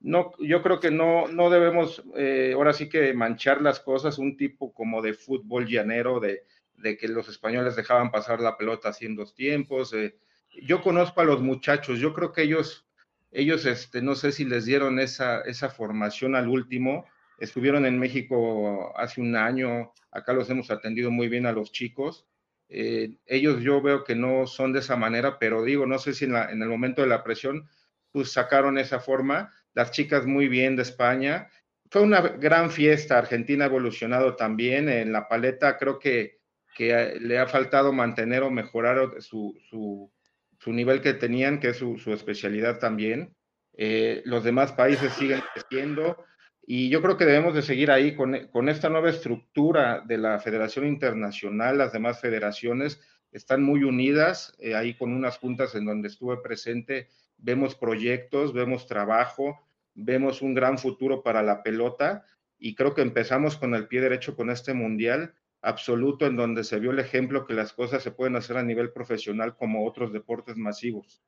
no, yo creo que no, no debemos eh, ahora sí que manchar las cosas, un tipo como de fútbol llanero, de, de que los españoles dejaban pasar la pelota en dos tiempos. Eh. Yo conozco a los muchachos, yo creo que ellos, ellos este, no sé si les dieron esa, esa formación al último, estuvieron en México hace un año, acá los hemos atendido muy bien a los chicos. Eh, ellos yo veo que no son de esa manera, pero digo, no sé si en, el momento de la presión, pues sacaron esa forma las chicas muy bien de España. Fue una gran fiesta, Argentina ha evolucionado también, en la paleta creo que, que le ha faltado mantener o mejorar su, su, nivel que tenían, que es su, su especialidad también. Eh, los demás países siguen creciendo y yo creo que debemos de seguir ahí con, con, esta nueva estructura de la Federación Internacional, las demás federaciones están muy unidas, eh, ahí con unas juntas en donde estuve presente, vemos proyectos, vemos trabajo, vemos un gran futuro para la pelota y creo que empezamos con el pie derecho con este mundial absoluto en donde se vio el ejemplo que las cosas se pueden hacer a nivel profesional como otros deportes masivos.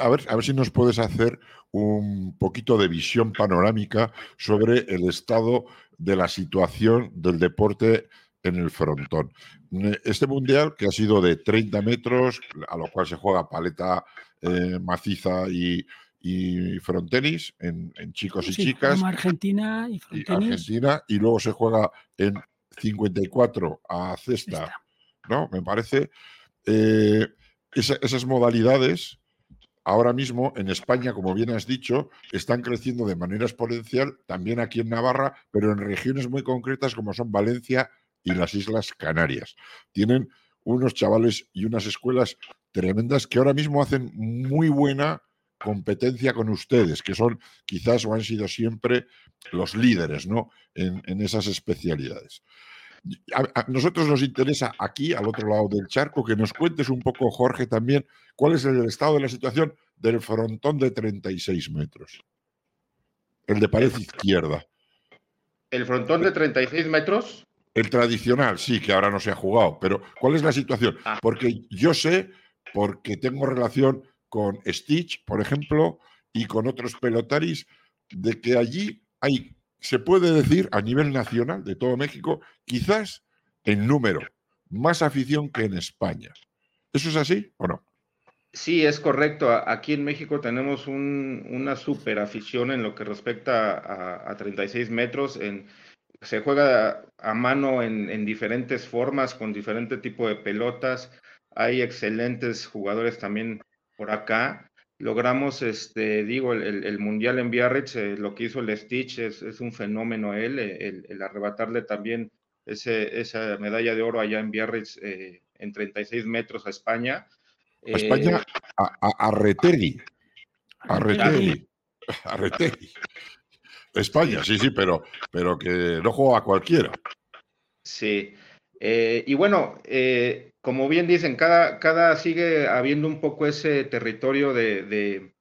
A ver, a ver si nos puedes hacer un poquito de visión panorámica sobre el estado de la situación del deporte en el frontón. Este mundial, que ha sido de 30 metros, a lo cual se juega paleta eh, maciza y, y frontenis en, en chicos y Sí, chicas. como Argentina y y frontenis. Argentina, y luego se juega en 54 a cesta, Esta. ¿no? Me parece. eh, esa- esas modalidades, ahora mismo en España, como bien has dicho, están creciendo de manera exponencial, también aquí en Navarra, pero en regiones muy concretas como son Valencia y las Islas Canarias. Tienen unos chavales y unas escuelas tremendas que ahora mismo hacen muy buena competencia con ustedes, que son quizás o han sido siempre los líderes ¿no? en, en esas especialidades. A, a nosotros nos interesa aquí, al otro lado del charco, que nos cuentes un poco, Jorge, también cuál es el estado de la situación del frontón de 36 metros. El de pared izquierda. El frontón de 36 metros, El tradicional, sí, que ahora no se ha jugado, pero ¿cuál es la situación? Ah. Porque yo sé, porque tengo relación con Stitch, por ejemplo, y con otros pelotaris, de que allí hay, se puede decir a nivel nacional de todo México, quizás en número, más afición que en España. ¿Eso es así o no? Sí, es correcto. Aquí en México tenemos un- una super afición en lo que respecta a, a 36 metros. Se juega a mano en, en diferentes formas, con diferente tipo de pelotas. Hay excelentes jugadores también por acá. Logramos, este, digo, el, el- el Mundial en Biarritz, eh, lo que hizo el Stitch es, es un fenómeno él, eh, el, el arrebatarle también ese, esa medalla de oro allá en Biarritz eh, en 36 metros a España. A España, Eh, a, a, a Retegui. A Retegui. A Retegui. España, sí, sí, pero, pero que no juega a cualquiera. Sí. Eh, y bueno, eh, como bien dicen, cada, cada sigue habiendo un poco ese territorio de, de,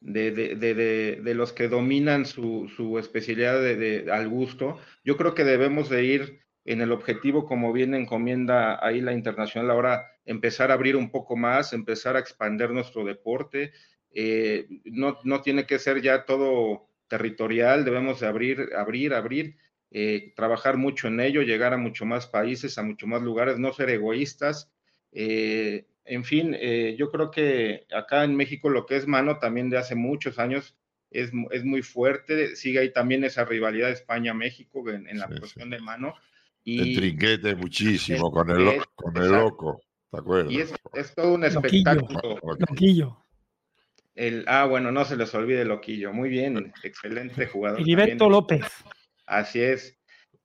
de, de, los que dominan su, su especialidad al gusto. Yo creo que debemos de ir en el objetivo, como bien encomienda ahí la internacional, ahora empezar a abrir un poco más, empezar a expander nuestro deporte. Eh, no, no tiene que ser ya todo territorial, debemos de abrir, abrir, abrir eh, trabajar mucho en ello, llegar a mucho más países, a mucho más lugares, no ser egoístas. Eh, en fin, eh, yo creo que acá en México lo que es mano también de hace muchos años es, es muy fuerte. Sigue ahí también esa rivalidad España-México en, en la Sí, sí. cuestión de mano. El trinquete muchísimo con el, con el loco. ¿Te acuerdas? y es, es todo un espectáculo. Loquillo. El, ah, bueno, no se les olvide Loquillo. Muy bien, excelente jugador. Heriberto. López. Así es.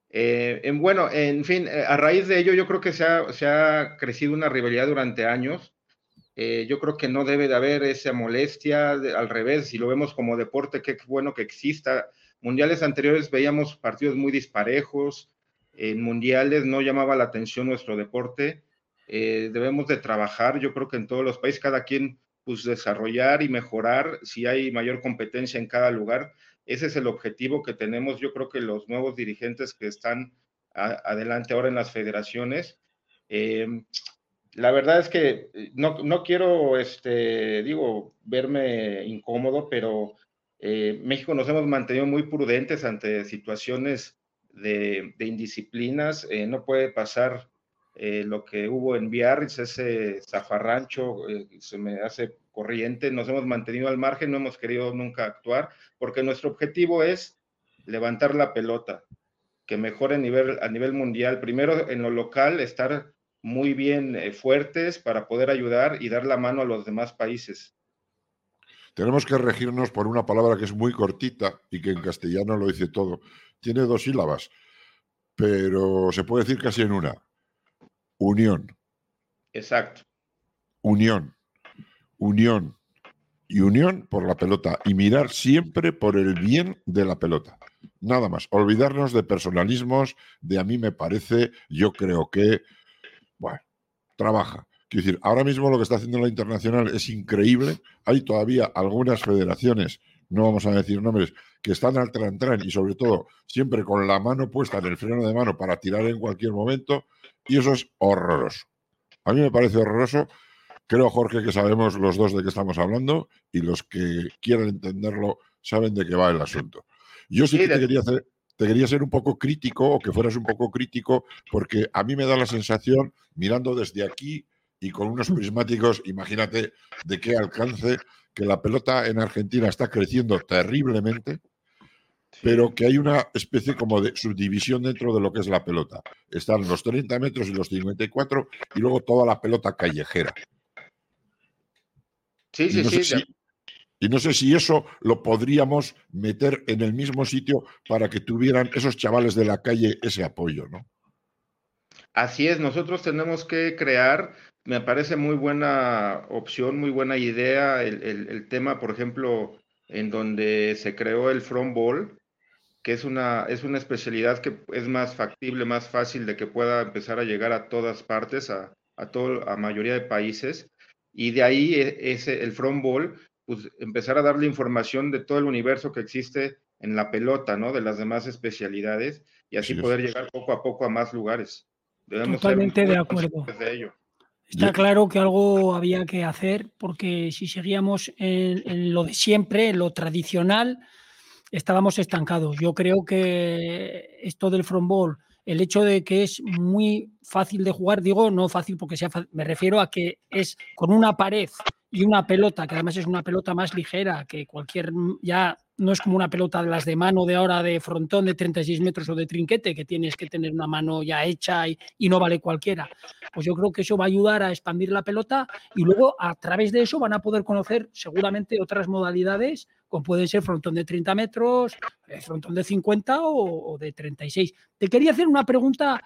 Eh, en, bueno, en fin, eh, a raíz de ello yo creo que se ha, crecido una rivalidad durante años. Eh, yo creo que no debe de haber esa molestia, al revés, si lo vemos como deporte, qué bueno que exista. Mundiales anteriores veíamos partidos muy disparejos, en mundiales no llamaba la atención nuestro deporte. Debemos de trabajar, yo creo que en todos los países, cada quien pues desarrollar y mejorar si hay mayor competencia en cada lugar. Ese es el objetivo que tenemos. Yo creo que los nuevos dirigentes que están adelante ahora en las federaciones, eh, la verdad es que eh, no, no quiero, este, digo, verme incómodo, pero eh, México nos hemos mantenido muy prudentes ante situaciones de, de indisciplinas. Eh, no puede pasar eh, lo que hubo en Biarritz, ese zafarrancho, se me hace corriente. Nos hemos mantenido al margen, no hemos querido nunca actuar, porque nuestro objetivo es levantar la pelota, que mejore a nivel, a nivel mundial. Primero, en lo local, estar muy bien eh, fuertes para poder ayudar y dar la mano a los demás países. tenemos que regirnos por una palabra que es muy cortita y que en castellano lo dice todo. Tiene dos sílabas, pero se puede decir casi en una. Unión. Exacto. Unión. Unión. Y unión por la pelota. Y mirar siempre por el bien de la pelota. Nada más. Olvidarnos de personalismos, de a mí me parece, yo creo que. Bueno, trabaja. Quiero decir, ahora mismo lo que está haciendo la internacional es increíble. Hay todavía algunas federaciones, no vamos a decir nombres, que están al tran, y sobre todo siempre con la mano puesta en el freno de mano para tirar en cualquier momento. Y eso es horroroso. A mí me parece horroroso. Creo, Jorge, que sabemos los dos de qué estamos hablando y los que quieran entenderlo saben de qué va el asunto. Yo sí, que te quería, hacer, te quería ser un poco crítico o que fueras un poco crítico porque a mí me da la sensación, mirando desde aquí y con unos mm. prismáticos, imagínate de qué alcance, que la pelota en Argentina está creciendo terriblemente pero que hay una especie como de subdivisión dentro de lo que es la pelota. Están los 30 metros y los 54 y luego toda la pelota callejera. Sí, sí, sí. y no sé si eso lo podríamos meter en el mismo sitio para que tuvieran esos chavales de la calle ese apoyo, ¿no? Así es, nosotros tenemos que crear, me parece muy buena opción, muy buena idea el, el tema, por ejemplo, en donde se creó el front ball, que es una, es una especialidad que es más factible, más fácil de que pueda empezar a llegar a todas partes, a, a, todo, a mayoría de países. Y de ahí e, ese, el front ball, pues empezar a darle información de todo el universo que existe en la pelota, ¿no? De las demás especialidades y así poder llegar poco a poco a más lugares. Totalmente de acuerdo. Está claro que algo había que hacer porque si seguíamos en, lo de siempre, en lo tradicional, estábamos estancados. Yo creo que esto del frontball, el hecho de que es muy fácil de jugar, digo, no fácil porque sea fácil, me refiero a que es con una pared y una pelota, que además es una pelota más ligera que cualquier, ya no es como una pelota de las de mano de ahora de frontón de 36 metros o de trinquete, que tienes que tener una mano ya hecha y, y, no vale cualquiera. Pues yo creo que eso va a ayudar a expandir la pelota y luego a través de eso van a poder conocer seguramente otras modalidades como puede ser frontón de 30 metros, eh, frontón de 50 o, de 36. Te quería hacer una pregunta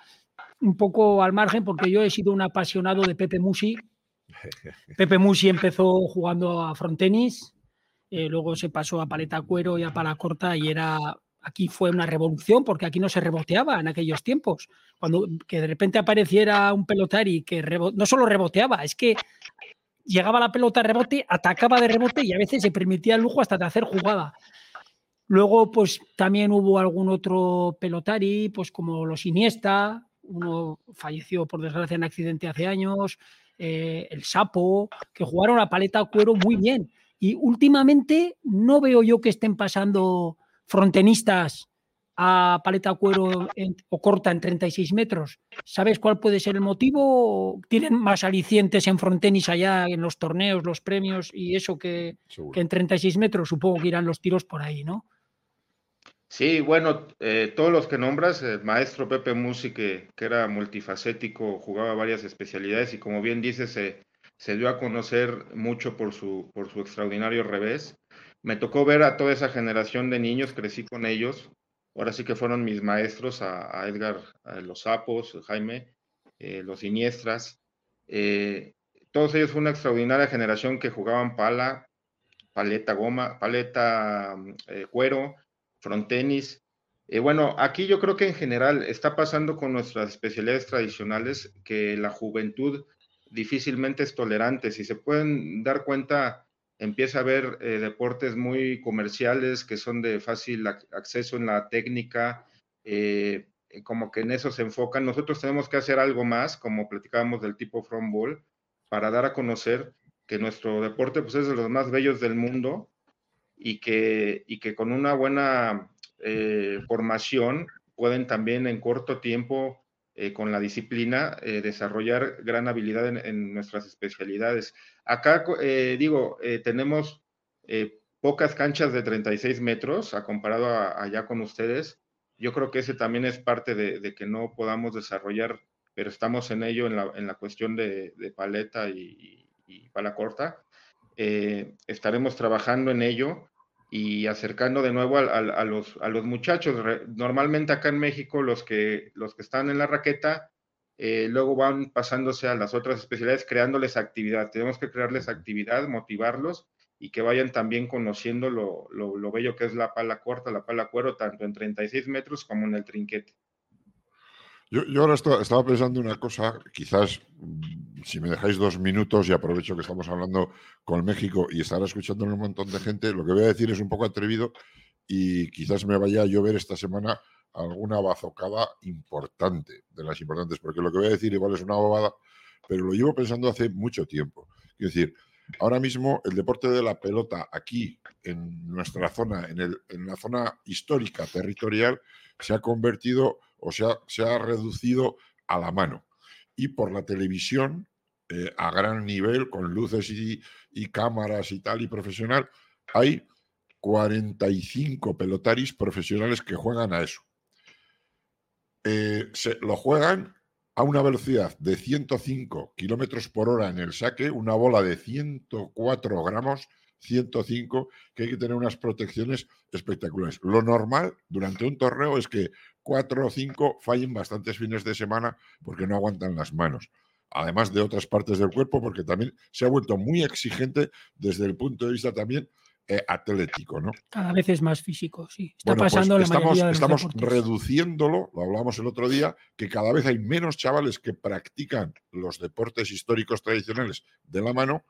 un poco al margen, porque yo he sido un apasionado de Pepe Musi. *laughs* Pepe Musi empezó jugando a frontenis, eh, luego se pasó a paleta cuero y a pala corta y era aquí fue una revolución porque aquí no se reboteaba en aquellos tiempos. Cuando que de repente apareciera un pelotari que no solo reboteaba, es que llegaba la pelota a rebote, atacaba de rebote y a veces se permitía el lujo hasta de hacer jugada. Luego, pues también hubo algún otro pelotari, pues como los Iniesta, uno falleció por desgracia en accidente hace años, eh, el Sapo, que jugaron a paleta cuero muy bien. Y últimamente no veo yo que estén pasando frontenistas a paleta cuero o corta en 36 metros. ¿Sabes cuál puede ser el motivo? ¿Tienen más alicientes en frontenis allá en los torneos, los premios y eso que, en 36 metros? Supongo que irán los tiros por ahí, ¿no? Sí, bueno, eh, todos los que nombras, el maestro Pepe Musi, que, era multifacético, jugaba varias especialidades y como bien dices, se, se dio a conocer mucho por su, por su extraordinario revés. Me tocó ver a toda esa generación de niños, crecí con ellos, ahora sí que fueron mis maestros, a, Edgar, los Sapos, Jaime, eh, los Siniestras. Eh, todos ellos fue una extraordinaria generación que jugaban pala, paleta goma, paleta eh, cuero, frontenis. bueno, aquí yo creo que en general está pasando con nuestras especialidades tradicionales que la juventud difícilmente es tolerante. Si se pueden dar cuenta, empieza a haber eh, deportes muy comerciales que son de fácil acceso en la técnica, eh, como que en eso se enfocan. Nosotros tenemos que hacer algo más, como platicábamos del tipo front ball, para dar a conocer que nuestro deporte pues, es de los más bellos del mundo y que, y que con una buena eh, formación pueden también en corto tiempo eh, con la disciplina, eh, desarrollar gran habilidad en, nuestras especialidades. Acá, eh, digo, tenemos pocas canchas de 36 metros a comparado allá con ustedes. Yo creo que ese también es parte de, que no podamos desarrollar, pero estamos en ello en la, cuestión de, paleta y, pala corta. eh, estaremos trabajando en ello y acercando de nuevo a, los, a los, muchachos. Normalmente acá en México los que, los que están en la raqueta eh, luego van pasándose a las otras especialidades creándoles actividad. Tenemos que crearles actividad, motivarlos y que vayan también conociendo lo, lo, bello que es la pala corta, la pala cuero, tanto en 36 metros como en el trinquete. Yo, yo ahora estaba pensando una cosa, quizás mm, si me dejáis dos minutos y aprovecho que estamos hablando con México y estará escuchando un montón de gente, lo que voy a decir es un poco atrevido y quizás me vaya a llover esta semana alguna bazocada importante, de las importantes, porque lo que voy a decir igual es una bobada, pero lo llevo pensando hace mucho tiempo. Es decir, ahora mismo el deporte de la pelota aquí, en nuestra zona, en, el, en la zona histórica, territorial, se ha convertido o sea, se ha reducido a la mano. Y por la televisión, eh, a gran nivel, con luces y, cámaras y tal, y profesional, hay 45 pelotaris profesionales que juegan a eso. Eh, se, lo juegan a una velocidad de 105 kilómetros por hora en el saque, una bola de 104 gramos, 105, que hay que tener unas protecciones espectaculares. Lo normal durante un torneo es que cuatro o cinco fallen bastantes fines de semana porque no aguantan las manos. Además de otras partes del cuerpo, porque también se ha vuelto muy exigente desde el punto de vista también eh, atlético, ¿no? Cada vez es más físico, sí. Está pues pasando la estamos, mayoría de estamos deportes. reduciéndolo, lo hablamos el otro día, que cada vez hay menos chavales que practican los deportes históricos tradicionales de la mano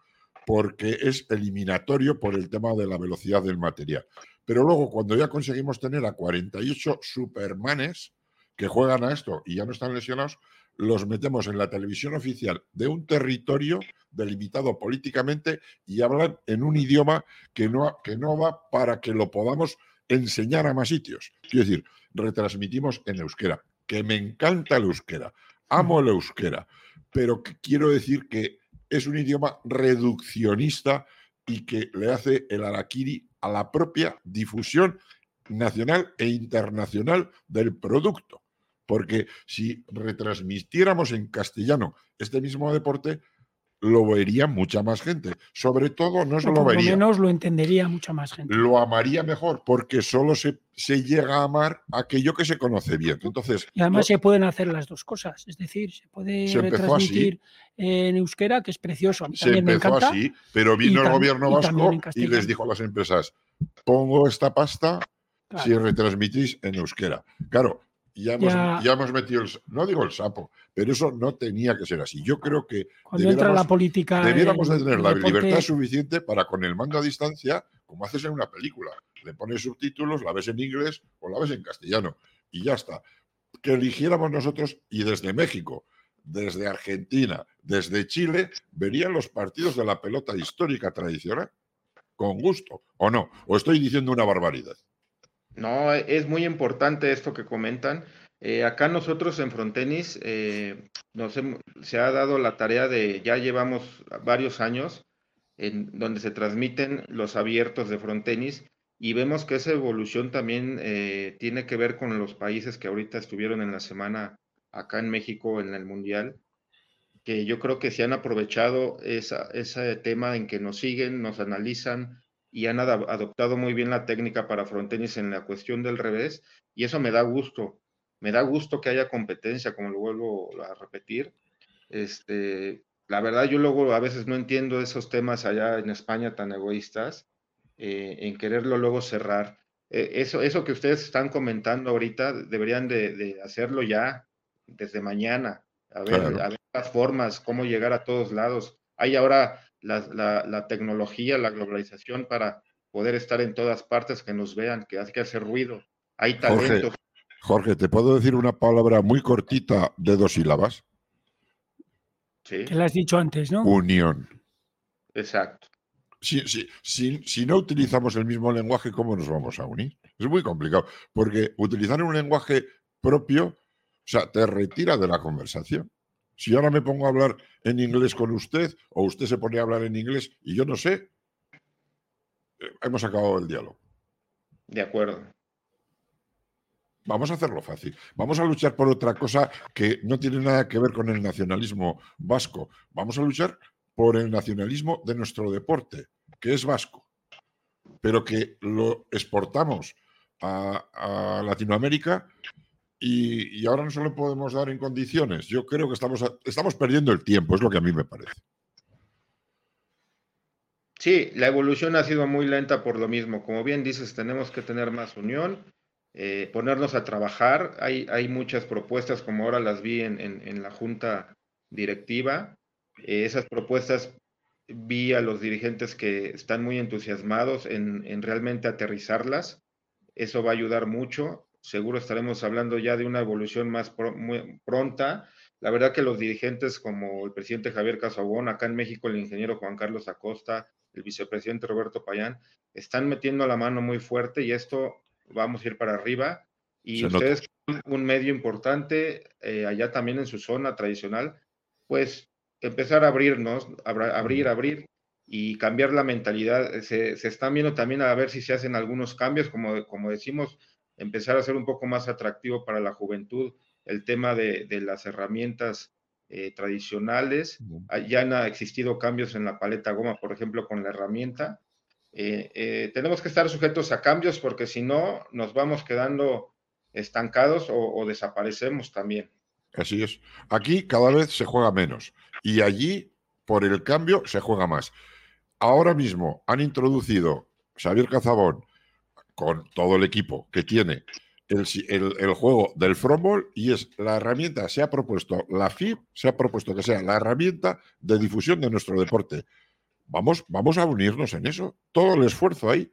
porque es eliminatorio por el tema de la velocidad del material. Pero luego, cuando ya conseguimos tener a 48 supermanes que juegan a esto y ya no están lesionados, los metemos en la televisión oficial de un territorio delimitado políticamente y hablan en un idioma que no, que no va para que lo podamos enseñar a más sitios. Quiero decir, retransmitimos en euskera, que me encanta el euskera, amo el euskera, pero quiero decir que es un idioma reduccionista y que le hace el araquiri a la propia difusión nacional e internacional del producto. Porque si retransmitiéramos en castellano este mismo deporte, lo vería mucha más gente. Sobre todo, no se lo vería, menos lo entendería mucha más gente. lo amaría mejor, porque solo se, se llega a amar aquello que se conoce bien. Entonces, Y además no- se pueden hacer las dos cosas. Es decir, se puede Se así. retransmitir en euskera, que es precioso. A mí se me empezó encanta. así, pero vino el gobierno vasco y les dijo a las empresas, pongo esta pasta Claro. si retransmitís en euskera. Claro, ya hemos, Ya. ya hemos metido el, no digo el sapo, pero eso no tenía que ser así. Yo creo que Cuando entra la debiéramos- política. debiéramos de en tener la libertad suficiente para con el mando a distancia, como haces en una película. Le pones subtítulos, la ves en inglés o la ves en castellano y ya está. Que eligiéramos nosotros y desde México, desde Argentina, desde Chile, verían los partidos de la pelota histórica tradicional con gusto, ¿o no? ¿O estoy diciendo una barbaridad? No, es muy importante esto que comentan. Eh, acá nosotros en Frontenis eh, nos hem- se ha dado la tarea de, ya llevamos varios años en donde se transmiten los abiertos de Frontenis y vemos que esa evolución también eh, tiene que ver con los países que ahorita estuvieron en la semana acá en México en el Mundial, que yo creo que se han aprovechado esa, ese tema en que nos siguen, nos analizan y han ada- adoptado muy bien la técnica para frontenis en la cuestión del revés, y eso me da gusto. Me da gusto que haya competencia, como lo vuelvo a repetir. Este, la verdad, yo luego a veces no entiendo esos temas allá en España tan egoístas, eh, en quererlo luego cerrar. Eh, eso, eso que ustedes están comentando ahorita, deberían de, de hacerlo ya desde mañana. A ver, Claro. a ver las formas, cómo llegar a todos lados. Hay ahora la, la- la tecnología, la globalización para poder estar en todas partes, que nos vean, que hay que hacer ruido. Hay Jorge, talentos. Jorge, ¿te puedo decir una palabra muy cortita de dos sílabas? Sí, Que lo has dicho antes, ¿no? Unión. exacto. Si, si- si- si no utilizamos el mismo lenguaje, ¿cómo nos vamos a unir? Es muy complicado, porque utilizar un lenguaje propio, o sea, te retira de la conversación. Si ahora me pongo a hablar en inglés con usted, o usted se pone a hablar en inglés y yo no sé, eh, hemos acabado el diálogo. De acuerdo. Vamos a hacerlo fácil. Vamos a luchar por otra cosa que no tiene nada que ver con el nacionalismo vasco. Vamos a luchar por el nacionalismo de nuestro deporte. que es vasco, pero que lo exportamos a, Latinoamérica y, ahora no se lo podemos dar en condiciones. Yo creo que estamos, estamos perdiendo el tiempo, es lo que a mí me parece. Sí, la evolución ha sido muy lenta por lo mismo. Como bien dices, tenemos que tener más unión, eh, ponernos a trabajar. Hay, hay muchas propuestas, como ahora las vi en, la junta directiva. Eh, esas propuestas vi a los dirigentes que están muy entusiasmados en, en realmente aterrizarlas. Eso va a ayudar mucho. Seguro estaremos hablando ya de una evolución más pronta. La verdad que los dirigentes como el presidente Javier Casabón, acá en México el ingeniero Juan Carlos Acosta, el vicepresidente Roberto Payán, están metiendo la mano muy fuerte y esto vamos a ir para arriba. Y ustedes, un medio importante eh, allá también en su zona tradicional, pues empezar a abrirnos, abrir, abrir y cambiar la mentalidad. Se, están viendo también a ver si se hacen algunos cambios, como, como decimos, empezar a ser un poco más atractivo para la juventud el tema de, de las herramientas eh, tradicionales. Ah, ya han existido cambios en la paleta goma, por ejemplo, con la herramienta. Eh, eh, tenemos que estar sujetos a cambios porque si no, nos vamos quedando estancados o, o desaparecemos también. Así es. Aquí cada vez se juega menos y allí, por el cambio, se juega más ahora mismo han introducido Xavier Cazabón con todo el equipo que tiene el, juego del frontball y es la herramienta, se ha propuesto, la FIB se ha propuesto que sea la herramienta de difusión de nuestro deporte. Vamos, vamos a unirnos en eso, todo el esfuerzo ahí,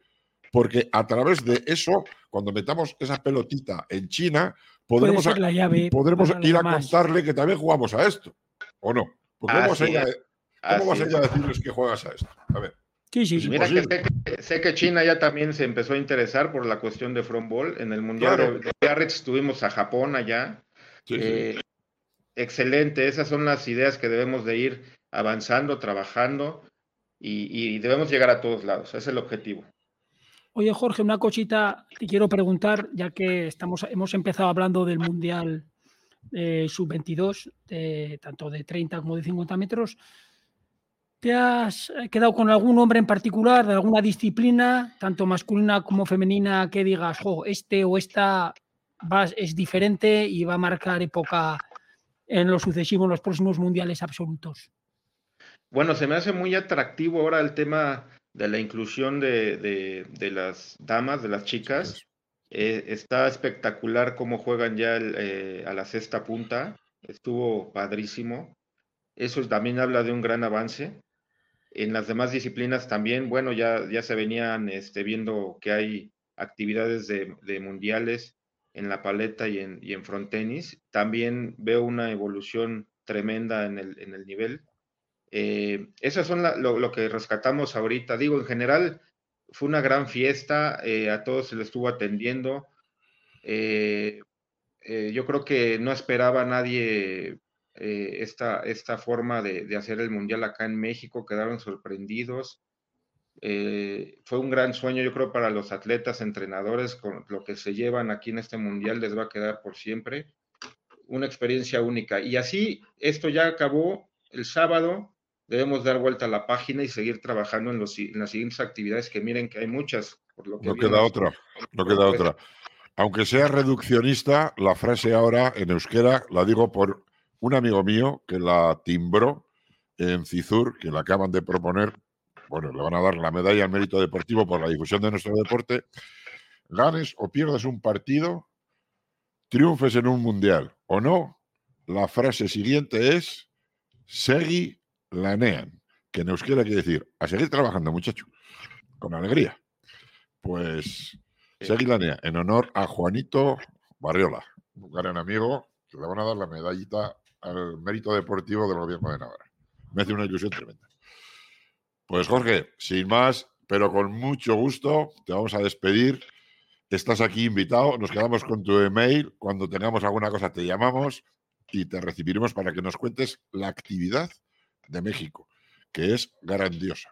porque a través de eso, cuando metamos esa pelotita en China, podremos, podremos ir a contarle que también jugamos a esto, ¿o no? Porque vamos a ir a, ¿Cómo vas a ir a decirles que juegas a esto? A ver. Sí, sí, Mira que sé, que China ya también se empezó a interesar por la cuestión de frontball. En el Mundial de, Biarritz estuvimos a Japón allá. Eh, excelente, esas son las ideas que debemos de ir avanzando, trabajando y, debemos llegar a todos lados. Ese es el objetivo. Oye, Jorge, una cosita te quiero preguntar, ya que estamos, hemos empezado hablando del Mundial eh, Sub-22, tanto de 30 como de 50 metros. ¿Te has eh, quedado con algún hombre en particular de alguna disciplina, tanto masculina como femenina, que digas, este o esta es diferente y va a marcar época en lo sucesivo, en los próximos mundiales absolutos? Bueno, se me hace muy atractivo ahora el tema de la inclusión de, las damas, de las chicas. Eh, está espectacular cómo juegan ya eh, a la sexta punta. Estuvo padrísimo. Eso también habla de un gran avance. En las demás disciplinas también, bueno, ya, ya se venían este, viendo que hay actividades de, mundiales en la paleta y en, y en frontenis. También veo una evolución tremenda en el, en el nivel. Eh, esas son lo, que rescatamos ahorita. Digo, en general, fue una gran fiesta, eh, a todos se les estuvo atendiendo. Eh, yo creo que no esperaba nadie eh, esta, esta forma de, hacer el Mundial acá en México, quedaron sorprendidos. Eh, fue un gran sueño, yo creo, para los atletas, entrenadores, con lo que se llevan aquí en este Mundial les va a quedar por siempre. Una experiencia única. Y así, esto ya acabó el sábado. Debemos dar vuelta a la página y seguir trabajando en, los, las siguientes actividades, que miren que hay muchas. Por lo que no queda otra, no queda otra. Aunque sea reduccionista, la frase ahora en euskera la digo por un amigo mío que la timbró en Cizur, que la acaban de proponer, bueno, le van a dar la medalla al mérito deportivo por la difusión de nuestro deporte, ganes o pierdas un partido, triunfes en un mundial. O no, la frase siguiente es Segui lanean, que euskera quiere decir a seguir trabajando, muchacho, con alegría. Pues Segui lanean, en honor a Juanito Barriola, un gran amigo, que le van a dar la medallita al mérito deportivo del gobierno de Navarra. Me hace una ilusión tremenda. Pues Jorge, sin más, pero con mucho gusto, te vamos a despedir. Estás aquí invitado, nos quedamos con tu email. Cuando tengamos alguna cosa te llamamos y te recibiremos para que nos cuentes la actividad de México, que es grandiosa.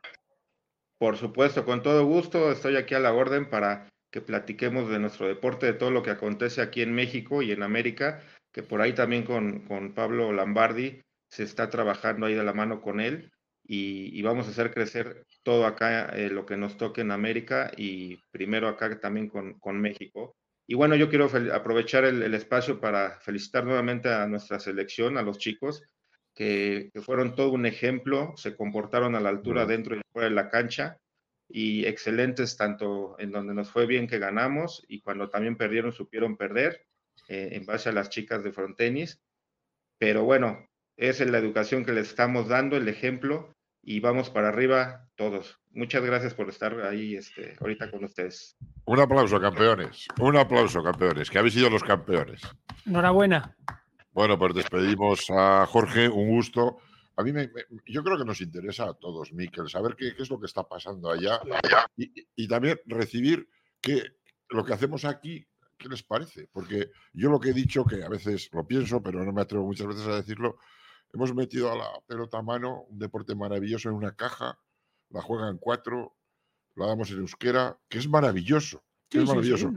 Por supuesto, con todo gusto, estoy aquí a la orden para que platiquemos de nuestro deporte, de todo lo que acontece aquí en México y en América que por ahí también con, Pablo Lambardi se está trabajando ahí de la mano con él y, vamos a hacer crecer todo acá, eh, lo que nos toque en América y primero acá también con, con México. Y bueno, yo quiero aprovechar el, espacio para felicitar nuevamente a nuestra selección, a los chicos, que, que, fueron todo un ejemplo, se comportaron a la altura dentro y fuera de la cancha y excelentes tanto en donde nos fue bien que ganamos y cuando también perdieron supieron perder eh, en base a las chicas de frontenis. Pero bueno, es la educación que les estamos dando, el ejemplo y vamos para arriba todos. Muchas gracias por estar ahí este, ahorita con ustedes. Un aplauso, campeones. Un aplauso, campeones, que habéis sido los campeones. Enhorabuena. Bueno, pues despedimos a Jorge, un gusto. A mí me, yo creo que nos interesa a todos, Miquel, saber qué, es lo que está pasando allá y, también recibir que lo que hacemos aquí, ¿qué les parece? Porque yo lo que he dicho, que a veces lo pienso, pero no me atrevo muchas veces a decirlo, hemos metido a la pelota a mano, un deporte maravilloso en una caja, la juegan cuatro, la damos en euskera, que es maravilloso. es maravilloso.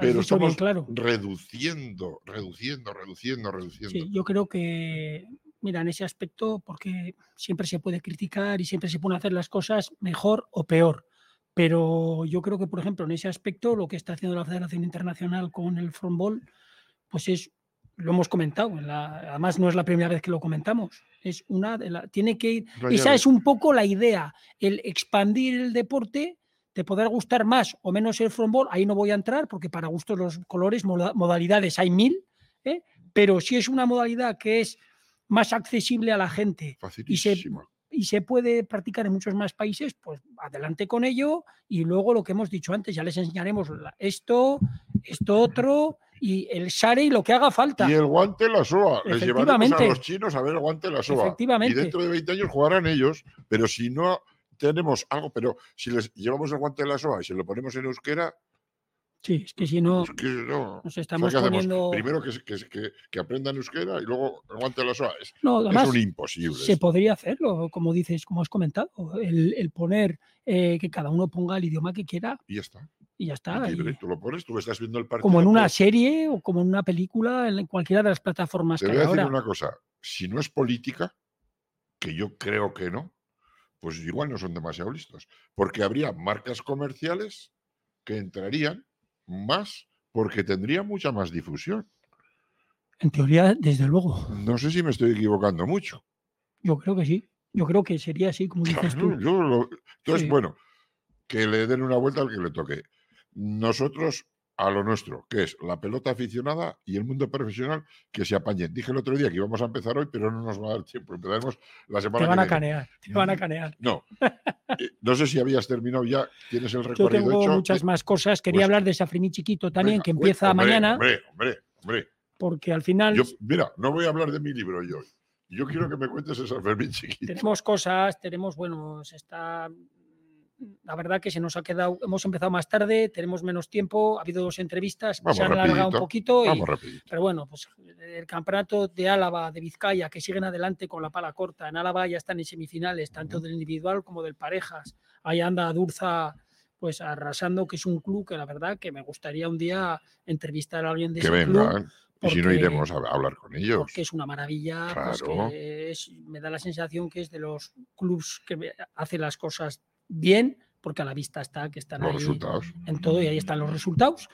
pero estamos reduciendo, reduciendo, reduciendo, reduciendo. Sí, yo creo que mira, en ese aspecto, porque siempre se puede criticar y siempre se pueden hacer las cosas mejor o peor. Pero yo creo que, por ejemplo, en ese aspecto, lo que está haciendo la Federación Internacional con el frontball, pues es, lo hemos comentado, además no es la primera vez que lo comentamos, es una de la, tiene que ir, esa es un poco la idea, el expandir el deporte, te podrá gustar más o menos el frontball, ahí no voy a entrar porque para gustos los colores, modalidades hay mil, ¿eh? pero si es una modalidad que es más accesible a la gente y se, y se puede practicar en muchos más países, pues adelante con ello y luego lo que hemos dicho antes, ya les enseñaremos esto, esto otro y el share y lo que haga falta. Y el guante la soa. Les llevaremos a los chinos a ver el guante la soa. Y dentro de 20 años jugarán ellos, pero si no tenemos algo, pero si les llevamos el guante de la soa y se lo ponemos en euskera, Sí, es que si no, nos estamos poniendo. Primero que, que, que, aprendan euskera y luego aguante las horas. No, es un imposible. Se podría hacerlo, como dices, como has comentado, el, poner eh, que cada uno ponga el idioma que quiera. Y ya está. Y ya está. Y, tú lo pones, tú estás viendo el partido. Como en una serie o como en una película, en cualquiera de las plataformas Te voy a decir una cosa: si no es política, que yo creo que no, pues igual no son demasiado listos. Porque habría marcas comerciales que entrarían más porque tendría mucha más difusión. En teoría, desde luego. No sé si me estoy equivocando mucho. Yo creo que sí. Yo creo que sería así, como dices tú. entonces, bueno, que le den una vuelta al que le toque. Nosotros a lo nuestro, que es la pelota aficionada y el mundo profesional que se apañen. Dije el otro día que íbamos a empezar hoy, pero no nos va a dar tiempo. Empezaremos la semana te van a canear, te van a canear. No. Eh, no sé si habías terminado ya, tienes el *laughs* recorrido Yo tengo muchas eh, más cosas. Quería pues hablar de Safrini Chiquito también, que empieza mañana. Hombre, hombre, hombre. Porque al final. mira, no voy a hablar de mi libro yo. Yo quiero que me cuentes esa Fermín Chiquito. Tenemos cosas, tenemos, bueno, se está la verdad que se nos ha quedado, hemos empezado más tarde, tenemos menos tiempo, ha habido dos entrevistas, se han alargado un poquito, pero bueno, pues el campeonato de Álava, de Vizcaya, que siguen adelante con la pala corta, en Álava ya están en semifinales, tanto del individual como del parejas, ahí anda Durza pues arrasando, que es un club que la verdad que me gustaría un día entrevistar a alguien de ese club. y si no iremos a hablar con ellos. Porque es una maravilla. Pues me da la sensación que es de los clubs que hace las cosas bien, porque a la vista está que están los resultados. en todo y ahí están los resultados.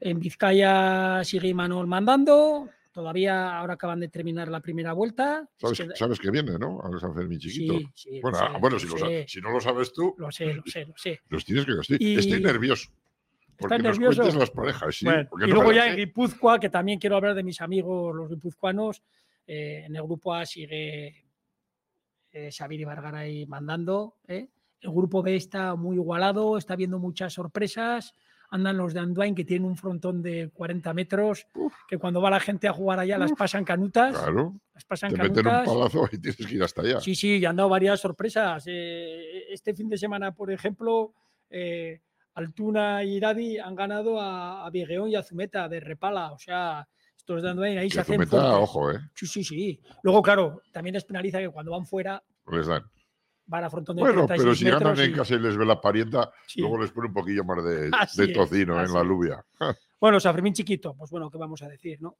En Vizcaya sigue Imanol mandando, todavía ahora acaban de terminar la primera vuelta. Sabes que, viene, ¿no? A San Fermín chiquito. Sí, sí, bueno, ah, bueno si, no lo sabes tú. Lo sé, lo sé, lo sé. *laughs* Los tienes que Estoy, estoy nervioso. Porque nos nervioso? cuentes las parejas, sí. y luego ya en Guipúzcoa, que también quiero hablar de mis amigos los guipuzcoanos. Eh, en el grupo A sigue eh, Xavier Ibargaray mandando. ¿eh? El grupo B está muy igualado, está viendo muchas sorpresas. Andan los de Anduin que tienen un frontón de 40 metros, que cuando va la gente a jugar allá las pasan canutas. Claro. Las pasan Te canutas. meten un palazo y tienes que ir hasta allá. Sí, sí, y han dado varias sorpresas. Eh, este fin de semana, por ejemplo, eh, Altuna y Iradi han ganado a, a y a Zumeta de Repala. O sea, estos de Anduin ahí se hacen. Zumeta, ojo, ¿eh? Sí, sí, sí. Luego, claro, también les penaliza que cuando van fuera. Les dan van a frontón de Bueno, pero si ganan en casa y les ve la parienta, luego les pone un poquillo más de, *laughs* tocino en la lluvia. *laughs* bueno, San Fermín chiquito, pues bueno, ¿qué vamos a decir? ¿no?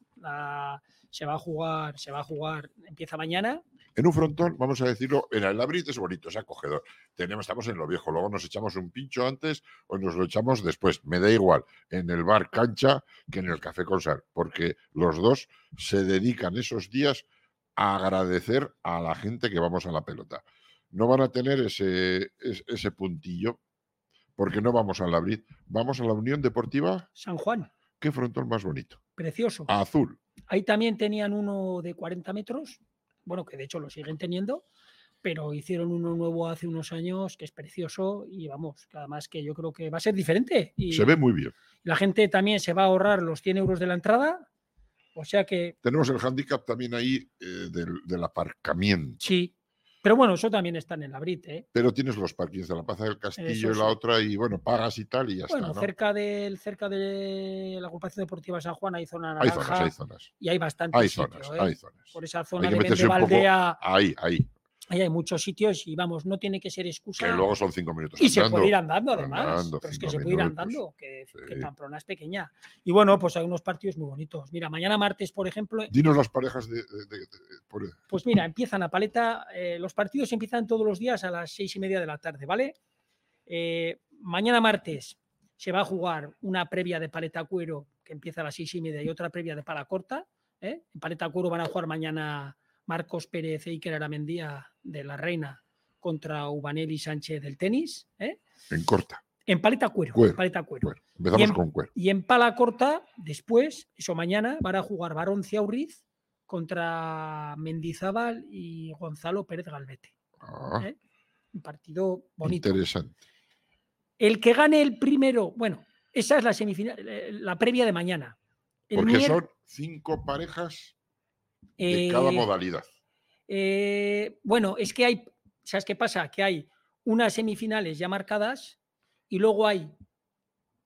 se va a jugar, se va a jugar, empieza mañana. En un frontón, vamos a decirlo, en el Labrit es bonito, es acogedor. Tenemos, estamos en lo viejo, luego nos echamos un pincho antes o nos lo echamos después. Me da igual en el bar cancha que en el café con sal, porque los dos se dedican esos días a agradecer a la gente que vamos a la pelota. No van a tener ese, es- ese puntillo, porque no vamos al Labrit, vamos a la Unión Deportiva. San Juan, ¿Qué frontón más bonito? precioso. Azul. Ahí también tenían uno de 40 metros, bueno, que de hecho lo siguen teniendo, pero hicieron uno nuevo hace unos años que es precioso y vamos, que además que yo creo que va a ser diferente. Y Se ve muy bien. la gente también se va a ahorrar los 100 euros de la entrada, o sea que Tenemos el handicap también ahí eh, del, del aparcamiento. sí. Pero bueno, eso también está en el Labrit, ¿eh? Pero tienes los parkings de la Plaza del Castillo y la otra, y bueno, pagas y tal, y ya Bueno, está. ¿no? cerca, del, cerca de la agrupación deportiva San Juan hay zona Hay naranja zonas, hay zonas. y hay bastante Hay zonas, ¿eh? hay zonas. Por esa zona que de poco- Valdea, Ahí, ahí. Ahí hay muchos sitios y vamos, no tiene que ser excusa. Que luego son cinco minutos. Y se puede ir andando además. Andando, pero es que se puede ir andando, que, que Sí. Pamplona es pequeña. Y bueno, pues hay unos partidos muy bonitos. Mira, mañana martes, por ejemplo, Dinos las parejas de. de- de- de- por- pues mira, empiezan a paleta. eh, los partidos empiezan todos los días a las seis y media de la tarde, ¿vale? Eh, mañana martes se va a jugar una previa de paleta cuero que empieza a las seis y media y otra previa de pala corta. ¿eh? En paleta cuero van a jugar mañana Marcos Pérez e Iker Aramendía de la Reina contra Ubanelli Sánchez del tenis. ¿eh? en corta. En paleta cuero. Cuero, paleta cuero. Cuero. Empezamos Y en- con cuero. Y en pala corta, después, eso mañana, van a jugar Barón Ciaurriz contra Mendizábal y Gonzalo Pérez Galvete. Ah, ¿eh? Un partido bonito. interesante. El que gane el primero, bueno, esa es la semifinal, eh, la previa de mañana. El Porque mier- son cinco parejas de cada modalidad. Eh, bueno, es que hay, ¿sabes qué pasa? Que hay unas semifinales ya marcadas y luego hay,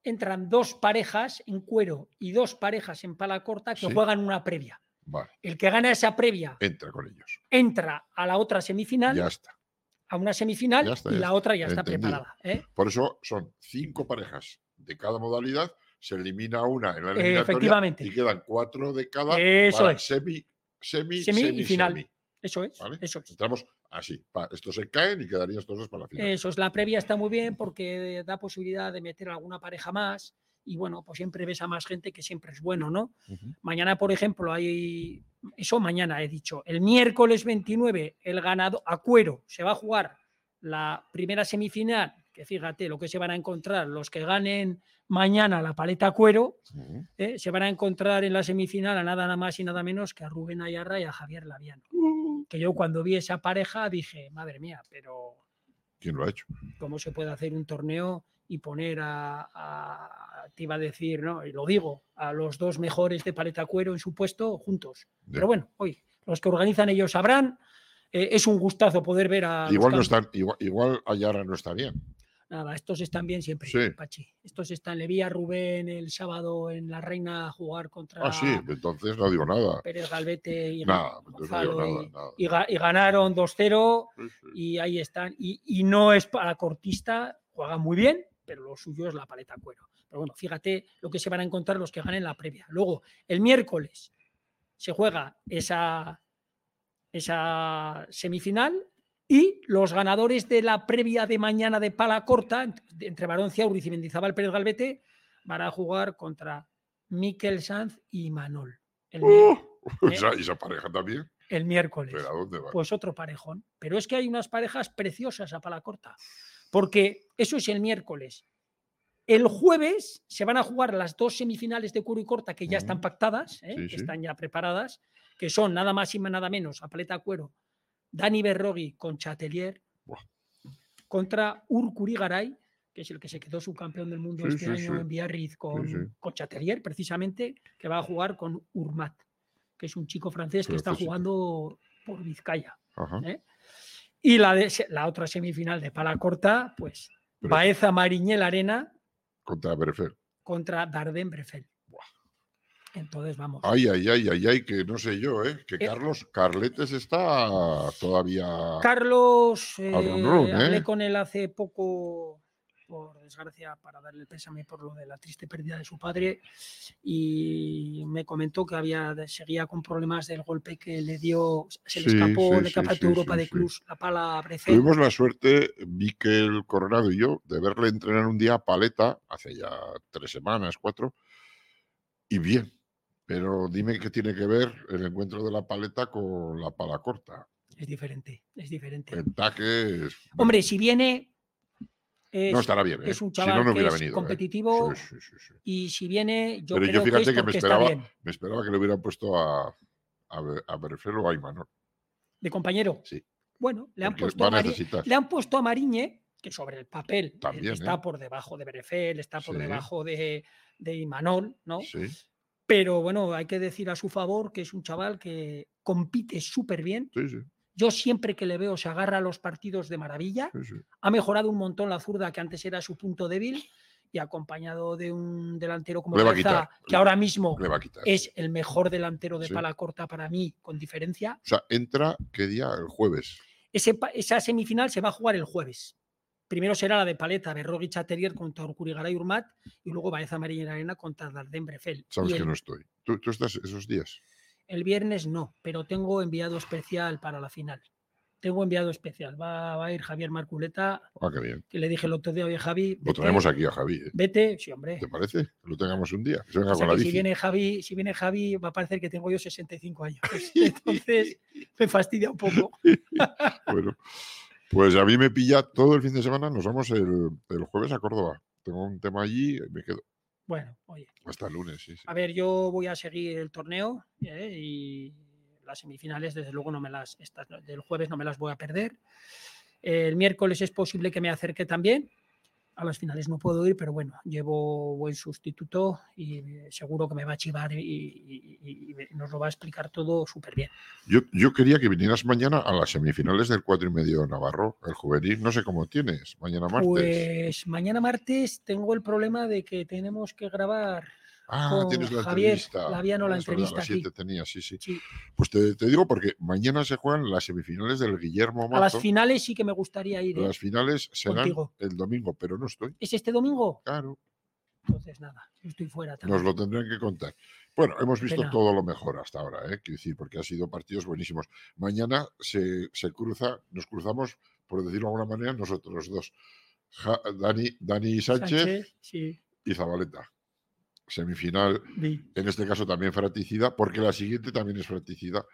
entran dos parejas en cuero y dos parejas en pala corta que Sí. juegan una previa. Vale, El que gana esa previa entra con ellos. entra a la otra semifinal, Ya está. a una semifinal Ya está, y la está. otra ya está Entendido. preparada. ¿eh? Por eso son cinco parejas de cada modalidad. Se elimina una en la eliminatoria efectivamente. y quedan cuatro de cada Eso para es. semi, semi, Semi y final. semi, Eso es, ¿vale? eso es. Entramos así. estos se caen y quedarían estos dos para la final. Eso es, la previa está muy bien porque da posibilidad de meter alguna pareja más y bueno, pues siempre ves a más gente que siempre es bueno, ¿no? Mañana, por ejemplo, hay, eso mañana he dicho, el miércoles 29 el ganado a cuero se va a jugar la primera semifinal, que fíjate lo que se van a encontrar los que ganen mañana la paleta a cuero. ¿eh? se van a encontrar en la semifinal a nada, nada más y nada menos que a Rubén Ayarra y a Javier Laviano. Que yo cuando vi esa pareja dije, madre mía, pero ¿Quién lo ha hecho? cómo se puede hacer un torneo y poner a, a- te iba a decir, ¿no? Y lo digo, a los dos mejores de paleta cuero en su puesto juntos. Pero bueno, hoy, los que organizan ellos sabrán. eh, es un gustazo poder ver a. Igual no están, igual, igual Ayara no está bien. Nada, estos están bien siempre, Sí. Pachi. Estos están. Le vi a Rubén el sábado en la Reina jugar contra Ah, sí, entonces no digo nada. Pérez Galvete y, Nada, entonces no digo Gonzalo nada, y- nada. y ga- y ganaron 2-0 Sí, sí. y ahí están. Y, y no es para cortista, juega muy bien, pero lo suyo es la paleta cuero. Pero bueno, fíjate lo que se van a encontrar los que ganen la previa. Luego, el miércoles se juega esa, esa semifinal y los ganadores de la previa de mañana de pala corta, ent- entre Barón Ciauriz y Mendizábal Pérez Galvete, van a jugar contra Miquel Sanz y Manol. El, mier- *laughs* Uh, ¿Eh? esa, esa pareja también. el miércoles. ¿Pero a dónde va? Pues otro parejón. Pero es que hay unas parejas preciosas a pala corta. Porque eso es el miércoles. El jueves se van a jugar las dos semifinales de cuero y corta que ya están Ujú. pactadas, ¿eh? Sí, que sí. están ya preparadas, que son nada más y nada menos a paleta cuero, Dani Berrogui con Chatelier Buah. contra Urcuri Garay, que es el que se quedó subcampeón del mundo Sí, este sí, año sí. en Biarritz con, con Chatelier, precisamente, que va a jugar con Urmat, que es un chico francés que está jugando por Vizcaya. ¿eh? Y la, de, la otra semifinal de pala corta, pues Baeza Mariñel Arena Contra Berefel. contra Dardenne Brefel. Entonces vamos. Ay, ay, ay, ay, ay, que no sé yo, ¿eh? Que Eh. Carlos Carletes está todavía. Carlos, eh, run run, ¿eh? hablé con él hace poco, por desgracia, para darle el pésame por lo de la triste pérdida de su padre. Y me comentó que había seguía con problemas del golpe que le dio, se le Sí, escapó sí, de sí, Europa de. Clubs, la pala Brecel. Tuvimos la suerte, Miquel Coronado y yo, de verle entrenar un día a paleta, hace ya tres semanas, cuatro, y bien. Pero dime qué tiene que ver el encuentro de la paleta con la pala corta. Es diferente, es diferente. El taque es. Hombre, si viene, es, no estará bien. ¿eh? es un si chaval no, que es venido. ¿eh? competitivo. Sí, sí, sí, sí. y si viene, yo Pero yo que fíjate es que me esperaba, me esperaba que le hubieran puesto a, a, a o a Imanol. De compañero. Sí. Bueno, le han, puesto a le han puesto a Mariñe, que sobre el papel eh, También, está ¿eh? por debajo de Berefel, está por Sí. debajo de, de Imanol, ¿no? Sí, Pero bueno, hay que decir a su favor que es un chaval que compite súper bien. sí, sí, Yo siempre que le veo se agarra a los partidos de maravilla. sí. Ha mejorado un montón la zurda que antes era su punto débil y acompañado de un delantero como Le va a Baeza, quitar, que ahora mismo es el mejor delantero de pala corta para mí, con diferencia. O sea, entra, ¿qué día? El jueves. Ese esa semifinal se va a jugar el jueves. Primero será la de paleta, Berrogui Chaterier contra Urcurigaray Urmat y luego Baeza María Arena contra Dardenne Brefel. Sabes Y que no estoy. ¿Tú, tú estás esos días? el viernes no, pero tengo enviado especial para la final. Tengo enviado especial. Va, va a ir Javier Marculeta, Ah, qué bien. que le dije el otro día, oye Javi, Lo vete, traemos aquí a Javi. ¿eh? vete, sí hombre. ¿Te parece? Que lo tengamos un día. Que se venga O sea con la que si viene Javi, si viene Javi, va a parecer que tengo yo 65 años. *laughs* Entonces me fastidia un poco. *laughs* Bueno, pues a mí me pilla todo el fin de semana. Nos vamos el, el jueves a Córdoba. Tengo un tema allí y me quedo Bueno, oye. hasta el lunes. Sí, sí. A ver, yo voy a seguir el torneo ¿eh? y las semifinales, desde luego, no me las, estas del jueves no me las voy a perder. El miércoles es posible que me acerque también. A las finales no puedo ir, pero bueno, llevo buen sustituto y eh, seguro que me va a chivar y, y- y- y nos lo va a explicar todo súper bien. Yo, yo quería que vinieras mañana a las semifinales del cuatro y medio Navarro, el juvenil. No sé cómo tienes. Mañana martes. Pues mañana martes tengo el problema de que tenemos que grabar. Ah, con tienes la Javier entrevista. Laviano la verdad, entrevista las aquí. 7 tenía, sí, sí. Sí, Pues te, te digo porque mañana se juegan las semifinales del Guillermo a las Mazo. finales sí que me gustaría ir. ¿eh? Las finales serán Contigo. el domingo, pero no estoy. ¿Es este domingo? Claro, Entonces nada, estoy fuera también. nos lo tendrán que contar. Bueno, hemos visto Pena. todo lo mejor hasta ahora, ¿eh? quiero decir, porque han sido partidos buenísimos. Mañana se, se cruza, nos cruzamos, por decirlo de alguna manera, nosotros dos. Ja- Dani, Dani Sánchez, sí, y Zabaleta. Semifinal, en este caso también fratricida, porque la siguiente también es fratricida.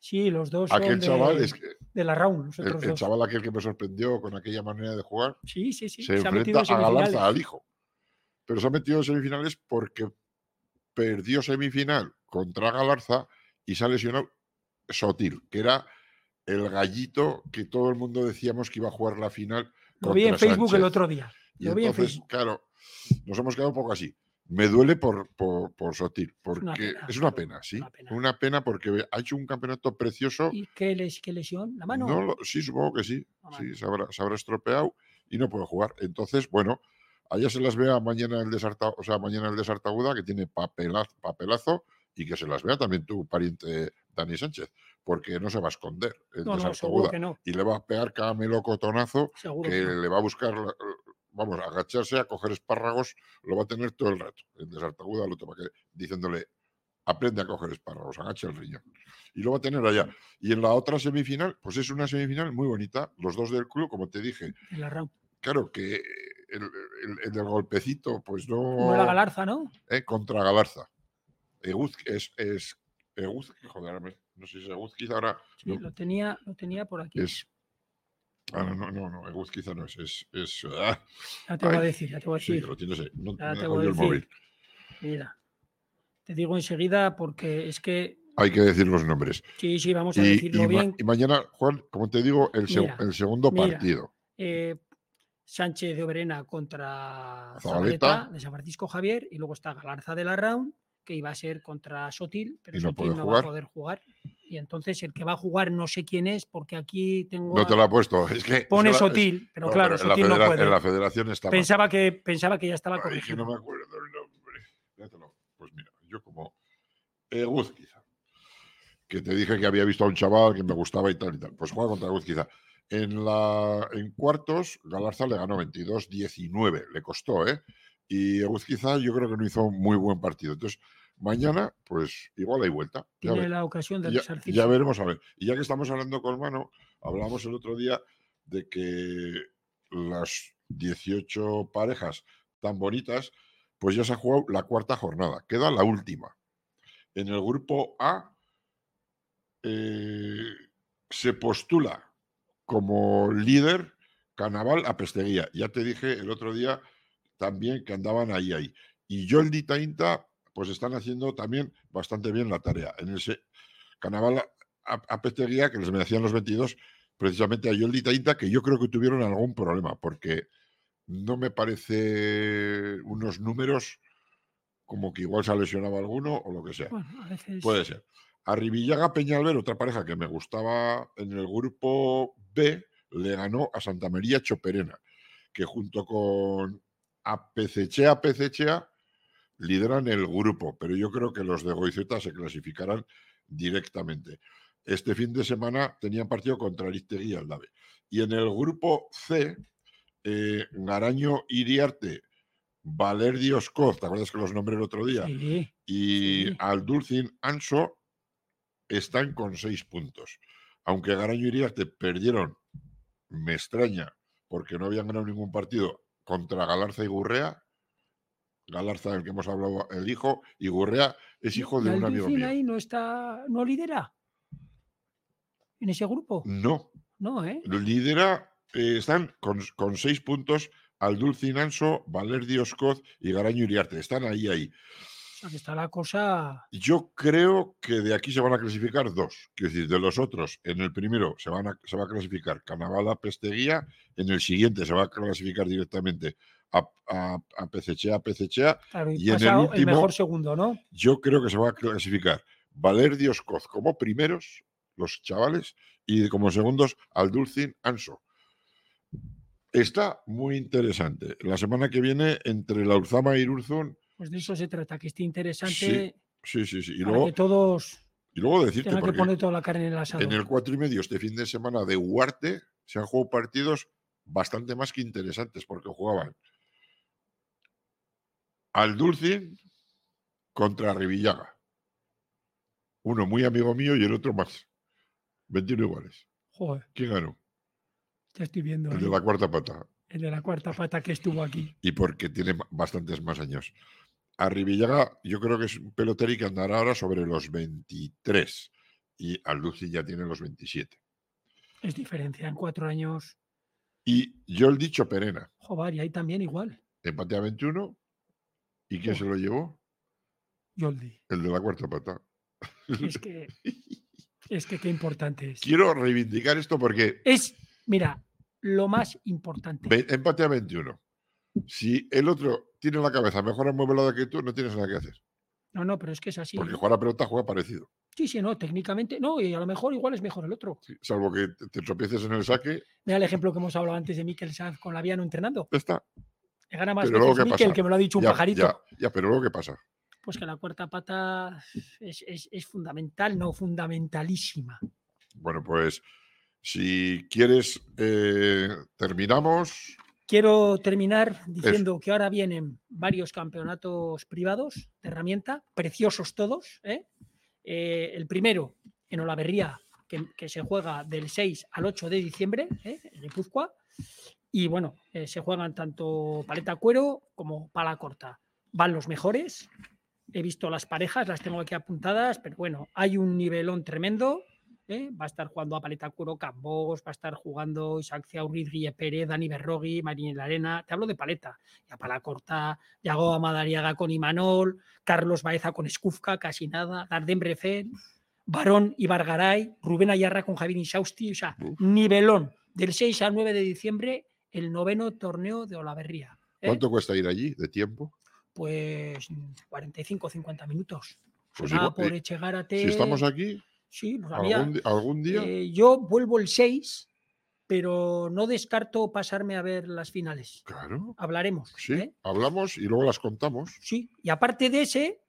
Sí, los dos son Aquel de, chaval, es que, de la round, el, otros el dos. chaval aquel que me sorprendió con aquella manera de jugar, Sí, sí, sí. se ha metido enfrenta en a semifinales. Galarza, al hijo. Pero se ha metido en semifinales porque perdió semifinal contra Galarza y se ha lesionado Sotil, que era el gallito que todo el mundo decíamos que iba a jugar la final. Lo vi en Facebook el otro día. Y Lo vi en entonces, Facebook. claro, nos hemos quedado un poco así. Me duele por, por, por Sotil, porque una es una pena, sí. una pena. Una pena porque ha hecho un campeonato precioso. ¿Y qué, les, qué lesión? ¿La mano? No lo- sí, supongo que sí. Sí, se habrá, se habrá estropeado y no puede jugar. Entonces, bueno, allá se las vea mañana el desarta, o sea, mañana el desartaguda, que tiene papelazo, papelazo, y que se las vea también tu pariente Dani Sánchez, porque no se va a esconder el no, no, desartaguda. que no. y le va a pegar cada melocotonazo que que no. le va a buscar, vamos, agacharse a coger espárragos, lo va a tener todo el rato. El desartaguda lo toma que, diciéndole, aprende a coger espárragos, agacha el riñón. Y lo va a tener allá. Y en la otra semifinal, pues es una semifinal muy bonita. Los dos del club, como te dije, En la round. claro que el, el- el del golpecito, pues no. Como la Galarza, ¿no? eh, contra Galarza. Eguzki es. es Eguzki, joder, no sé si es Eguzki, ahora Sí, No. lo, tenía, lo tenía por aquí. es. Ah, no, no, no, no, Eguzki no es. Es. es ah, Ya te voy a decir, ya te voy a sí, decir. lo tienes ahí. No, Ya me te voy a jodido el decir. móvil. Mira. Te digo enseguida porque es que. Hay que decir los nombres. Sí, sí, vamos a Y, decirlo y bien. y mañana, Juan, como te digo, el, seg- Mira, el segundo mira. partido. eh, Sánchez de Oberena contra Zabaleta. De San Francisco Javier y luego está Galarza de la Round que iba a ser contra Sotil, pero no Sotil no va jugar. a poder jugar. Y entonces el que va a jugar no sé quién es porque aquí tengo No a- te lo ha puesto. Es que. pone es Sotil, pero no, claro, la Sotil no puede. en la federación está mal. Pensaba que pensaba que ya estaba corregido. no me acuerdo el nombre. Pues mira, yo como Eguzquiza, que te dije que había visto a un chaval que me gustaba y tal y tal, pues juega contra Eguzquiza. En, la, en cuartos, Galarza le ganó 22-19, le costó, ¿eh? Y Eguzquiza yo creo que no hizo muy buen partido. Entonces, mañana, pues igual hay vuelta. Ya, Tiene ve- la ocasión de ya- ya veremos a ver. Y ya que estamos hablando con mano, hablamos el otro día de que las 18 parejas tan bonitas, pues ya se ha jugado la cuarta jornada. Queda la última. En el grupo A eh, se postula como líder Canaval a Pesteguía. Ya te dije el otro día también que andaban ahí ahí. Y Joldi Tainta, pues están haciendo también bastante bien la tarea. En ese Canaval a, a Pesteguía, que les merecían los 22, precisamente a Joldi Tainta, que yo creo que tuvieron algún problema, porque no me parece unos números como que igual se ha lesionado alguno o lo que sea. Bueno, a veces. Puede ser. A Rivillaga Peñalver, otra pareja que me gustaba en el grupo B, le ganó a Santa María Choperena, que junto con Apecechea Pecechea lideran el grupo, pero yo creo que los de Goizeta se clasificarán directamente. Este fin de semana tenían partido contra Aristegui y Aldave. Y en el grupo C, eh, Garaño Iriarte, Valer Oscoz, ¿te acuerdas que los nombré el otro día? Sí, y Sí. al Dulcin Anso están con seis puntos. Aunque Garaño y Iriarte perdieron, me extraña, porque no habían ganado ningún partido contra Galarza y Gurrea. Galarza, del que hemos hablado, el hijo, y Gurrea es hijo de ¿Y un amigo mío. ahí no está, no lidera en ese grupo. No, No, ¿eh? lidera, eh, están con, con seis puntos al Dulcin Anso, Valer Dioscoz y Garaño Iriarte. Están ahí, ahí. O sea, que está la cosa. Yo creo que de aquí se van a clasificar dos. Quiero decir, de los otros, en el primero se, van a, se va a clasificar Canavala Pesteguía, en el siguiente se va a clasificar directamente a, a, a. Claro, y, Y en el último- mejor segundo, ¿no? Yo creo que se va a clasificar Valer Dioscoz como primeros, los chavales, y como segundos al Dulcin Anso. Está muy interesante. La semana que viene, entre la Urzama y Irurzun, Pues de eso se trata, que esté interesante sí, sí, sí. Y para luego, que todos y luego decirte, que poner toda la carne en el asado. En el cuatro y medio este fin de semana de Huarte se han jugado partidos bastante más que interesantes porque jugaban al Dulcin contra Rivillaga. Uno muy amigo mío y el otro más. 21 iguales. Joder, ¿Quién ganó? te estoy viendo. El de ahí, la cuarta pata. el de la cuarta pata que estuvo aquí. Y porque tiene ba- bastantes más años. A Rivillaga yo creo que es un peloteri que andará ahora sobre los 23 y al Dulcin ya tiene los 27. Es diferencia en cuatro años. Y yo el dicho Perena. Joder, y ahí también igual. empate a 21. ¿Y quién se lo llevó? Yoldi. El de la cuarta pata. Es que, *laughs* es que qué importante es. Quiero reivindicar esto porque Es, mira, lo más importante. ve- empate a 21. Si el otro tiene la cabeza mejor amueblada que tú, no tienes nada que hacer. No, no, pero es que es así. Porque ¿no? jugar a pelota juega parecido. Sí, sí, no, técnicamente. No, y a lo mejor igual es mejor el otro. Sí, Salvo que te, te tropieces en el saque, Mira el ejemplo que hemos hablado antes de Mikel Sanz con Laviano entrenando. ya está. Gana más Pero luego, veces ¿qué Mikel, pasa? que me lo ha dicho un Ya, pajarito. ya, ya, pero luego, ¿qué pasa? Pues que la cuarta pata es, es- es fundamental, no fundamentalísima. Bueno, pues si quieres, eh, terminamos. Quiero terminar diciendo que ahora vienen varios campeonatos privados de herramienta, preciosos todos. ¿eh? Eh, el primero en Olaverría, que, que se juega del 6 al 8 de diciembre, ¿eh? en Guipúzcoa. Y bueno, eh, se juegan tanto paleta cuero como pala corta. Van los mejores. He visto las parejas, las tengo aquí apuntadas, pero bueno, hay un nivelón tremendo. ¿eh? Va a estar jugando a paleta cuero Cambos, va a estar jugando Isaac Ciaurriz, Guille Pérez, Dani Berrogui, Marín la Arena. Te hablo de paleta. Y a pala corta, Yago Amadariaga con Imanol, Carlos Baeza con Escufca, casi nada, Dardem Brefen, Barón y Bargaray, Rubén Ayarra con Javier Insausti. O sea, Uf. nivelón. Del 6 al 9 de diciembre, el noveno torneo de Olaverría. ¿eh? ¿Cuánto cuesta ir allí de tiempo? Pues 45 50 minutos. Pues igual, por eh, Echegárate. Si estamos aquí, Sí, pues algún, día. eh, yo vuelvo el 6, pero no descarto pasarme a ver las finales. claro. Hablaremos. Sí, ¿eh? hablamos y luego las contamos. Sí, y aparte de ese,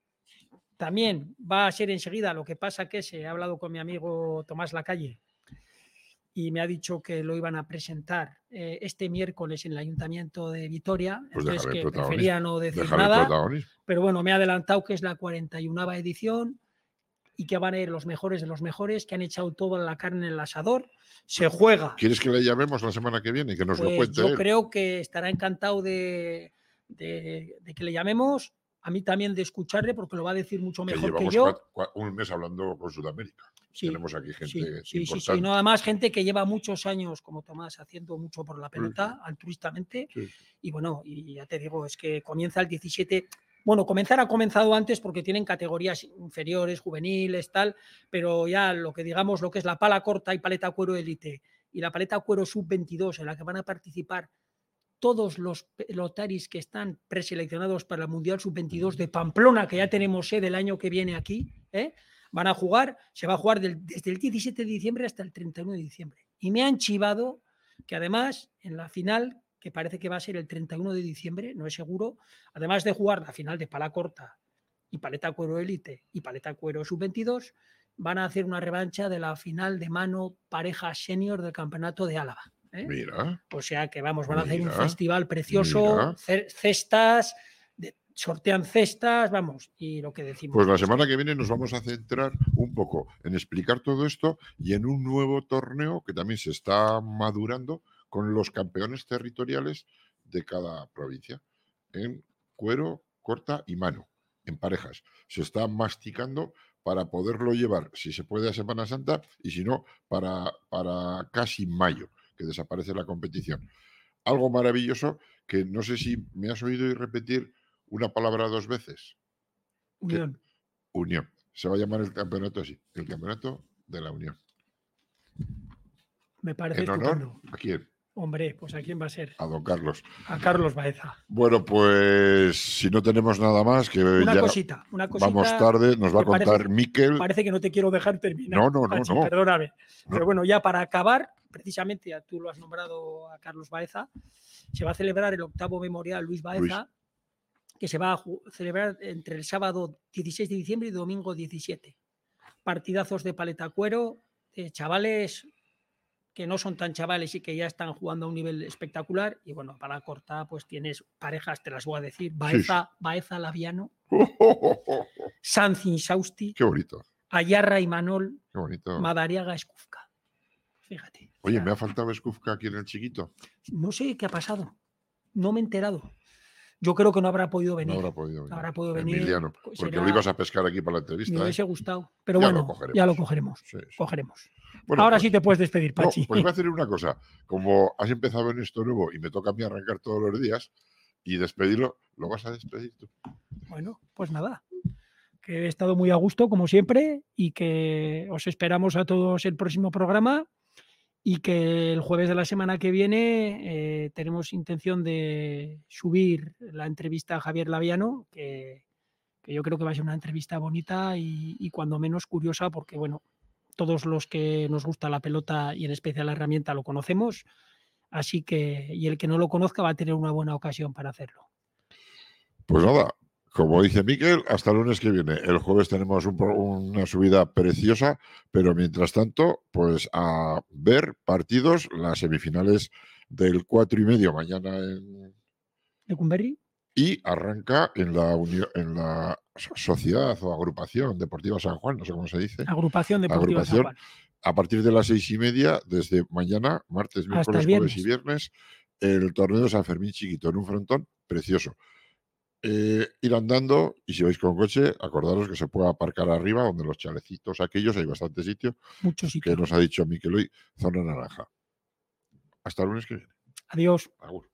también va a ser enseguida, lo que pasa que se he hablado con mi amigo Tomás Lacalle. Y me ha dicho que lo iban a presentar eh, este miércoles en el Ayuntamiento de Vitoria, Pues entonces que prefería no decir nada, pero bueno, me ha adelantado que es la 41 edición y que van a ir los mejores de los mejores, que han echado toda la carne en el asador, se juega. ¿Quieres que le llamemos la semana que viene y que nos lo Pues cuente yo él? creo que estará encantado de, de- de que le llamemos, a mí también de escucharle, porque lo va a decir mucho mejor que yo. un mes hablando con Sudamérica. Sí, Tenemos aquí gente Sí, sí, sí, sí. No, además, gente que lleva muchos años, como Tomás, haciendo mucho por la pelota, altruistamente. Y bueno, y ya te digo, es que comienza el 17. Bueno, comenzar ha comenzado antes porque tienen categorías inferiores, juveniles, tal, pero ya lo que digamos, lo que es la pala corta y paleta cuero élite y la paleta cuero sub-22, en la que van a participar todos los pelotaris que están preseleccionados para el Mundial Sub-22 de Pamplona, que ya tenemos sede el año que viene aquí, ¿eh? van a jugar, se va a jugar del- desde el 17 de diciembre hasta el 31 de diciembre. Y me han chivado que además en la final, que parece que va a ser el 31 de diciembre, no es seguro, además de jugar la final de pala corta y paleta cuero élite y paleta cuero sub-22, van a hacer una revancha de la final de mano pareja senior del campeonato de Álava. ¿Eh? Mira, O sea que vamos, van a hacer un festival precioso, mira. cestas, sortean cestas, vamos, y lo que decimos. pues la semana que viene nos vamos a centrar un poco en explicar todo esto y en un nuevo torneo que también se está madurando con los campeones territoriales de cada provincia en cuero, corta y mano, en parejas. Se está masticando para poderlo llevar, si se puede, a Semana Santa y si no, para, para casi mayo, que desaparece la competición. Algo maravilloso que no sé si me has oído y repetir una palabra dos veces. Unión. Unión. Se va a llamar el campeonato así, el campeonato de la Unión. Me parece ¿En honor a quién? Hombre, pues ¿a quién va a ser? A don Carlos. A Carlos Baeza. Bueno, pues si no tenemos nada más, que Una ya cosita, una cosita. vamos tarde, nos va a que parece- contar Miquel. Parece que no te quiero dejar terminar. No, no, no, Pachi, no. Perdóname. No. Pero bueno, ya para acabar, precisamente ya tú lo has nombrado a Carlos Baeza, se va a celebrar el octavo memorial Luis Baeza, que se va a celebrar entre el sábado 16 de diciembre y domingo 17. Partidazos de paleta cuero, de chavales que no son tan chavales y que ya están jugando a un nivel espectacular. Y bueno, para corta, pues tienes parejas, te las voy a decir, Baeza, Baeza Laviano, *laughs* Sanz Insausti, Qué bonito, Ayarra y Manol, qué bonito. Madariaga Escufca. Fíjate. o Oye, sea, me ha faltado Skufka aquí en el chiquito. No sé qué ha pasado. No me he enterado. Yo creo que no habrá podido venir. No habrá podido venir. habrá podido venir, Emiliano, porque será- lo ibas a pescar aquí para la Me entrevista. ¿eh? hubiese gustado. Pero Ya lo bueno, cogeremos. ya lo cogeremos. Sí, sí. Cogeremos. Bueno, Ahora pues- sí te puedes despedir, No, Pachi. pues voy a *laughs* hacer una cosa. Como has empezado en esto nuevo y me toca a mí arrancar todos los días y despedirlo, lo vas a despedir tú. Bueno, pues nada. Que he estado muy a gusto, como siempre, y que os esperamos a todos el próximo programa. Y que el jueves de la semana que viene eh, tenemos intención de subir la entrevista a Javier Laviano, que, que yo creo que va a ser una entrevista bonita y, y cuando menos curiosa, porque bueno, todos los que nos gusta la pelota y en especial la herramienta lo conocemos. Así que, y el que no lo conozca va a tener una buena ocasión para hacerlo. Pues nada, como dice Miquel, hasta el lunes que viene. El jueves tenemos un una subida preciosa, pero mientras tanto, pues a ver partidos, las semifinales del cuatro y medio mañana en- ¿De Cumberry? y arranca en la, en la so- sociedad o agrupación deportiva San Juan, no sé cómo se dice. Agrupación Deportiva San Agrupación Juan. a partir de las seis y media, desde mañana, martes, miércoles, jueves y viernes, el torneo de San Fermín chiquito en un frontón precioso. Eh, ir andando y si vais con coche, acordaros que se puede aparcar arriba, donde los chalecitos aquellos, hay bastante sitio, Muchos que sitios. nos ha dicho Miquel hoy, zona naranja. Hasta el lunes que viene. Adiós. Agur.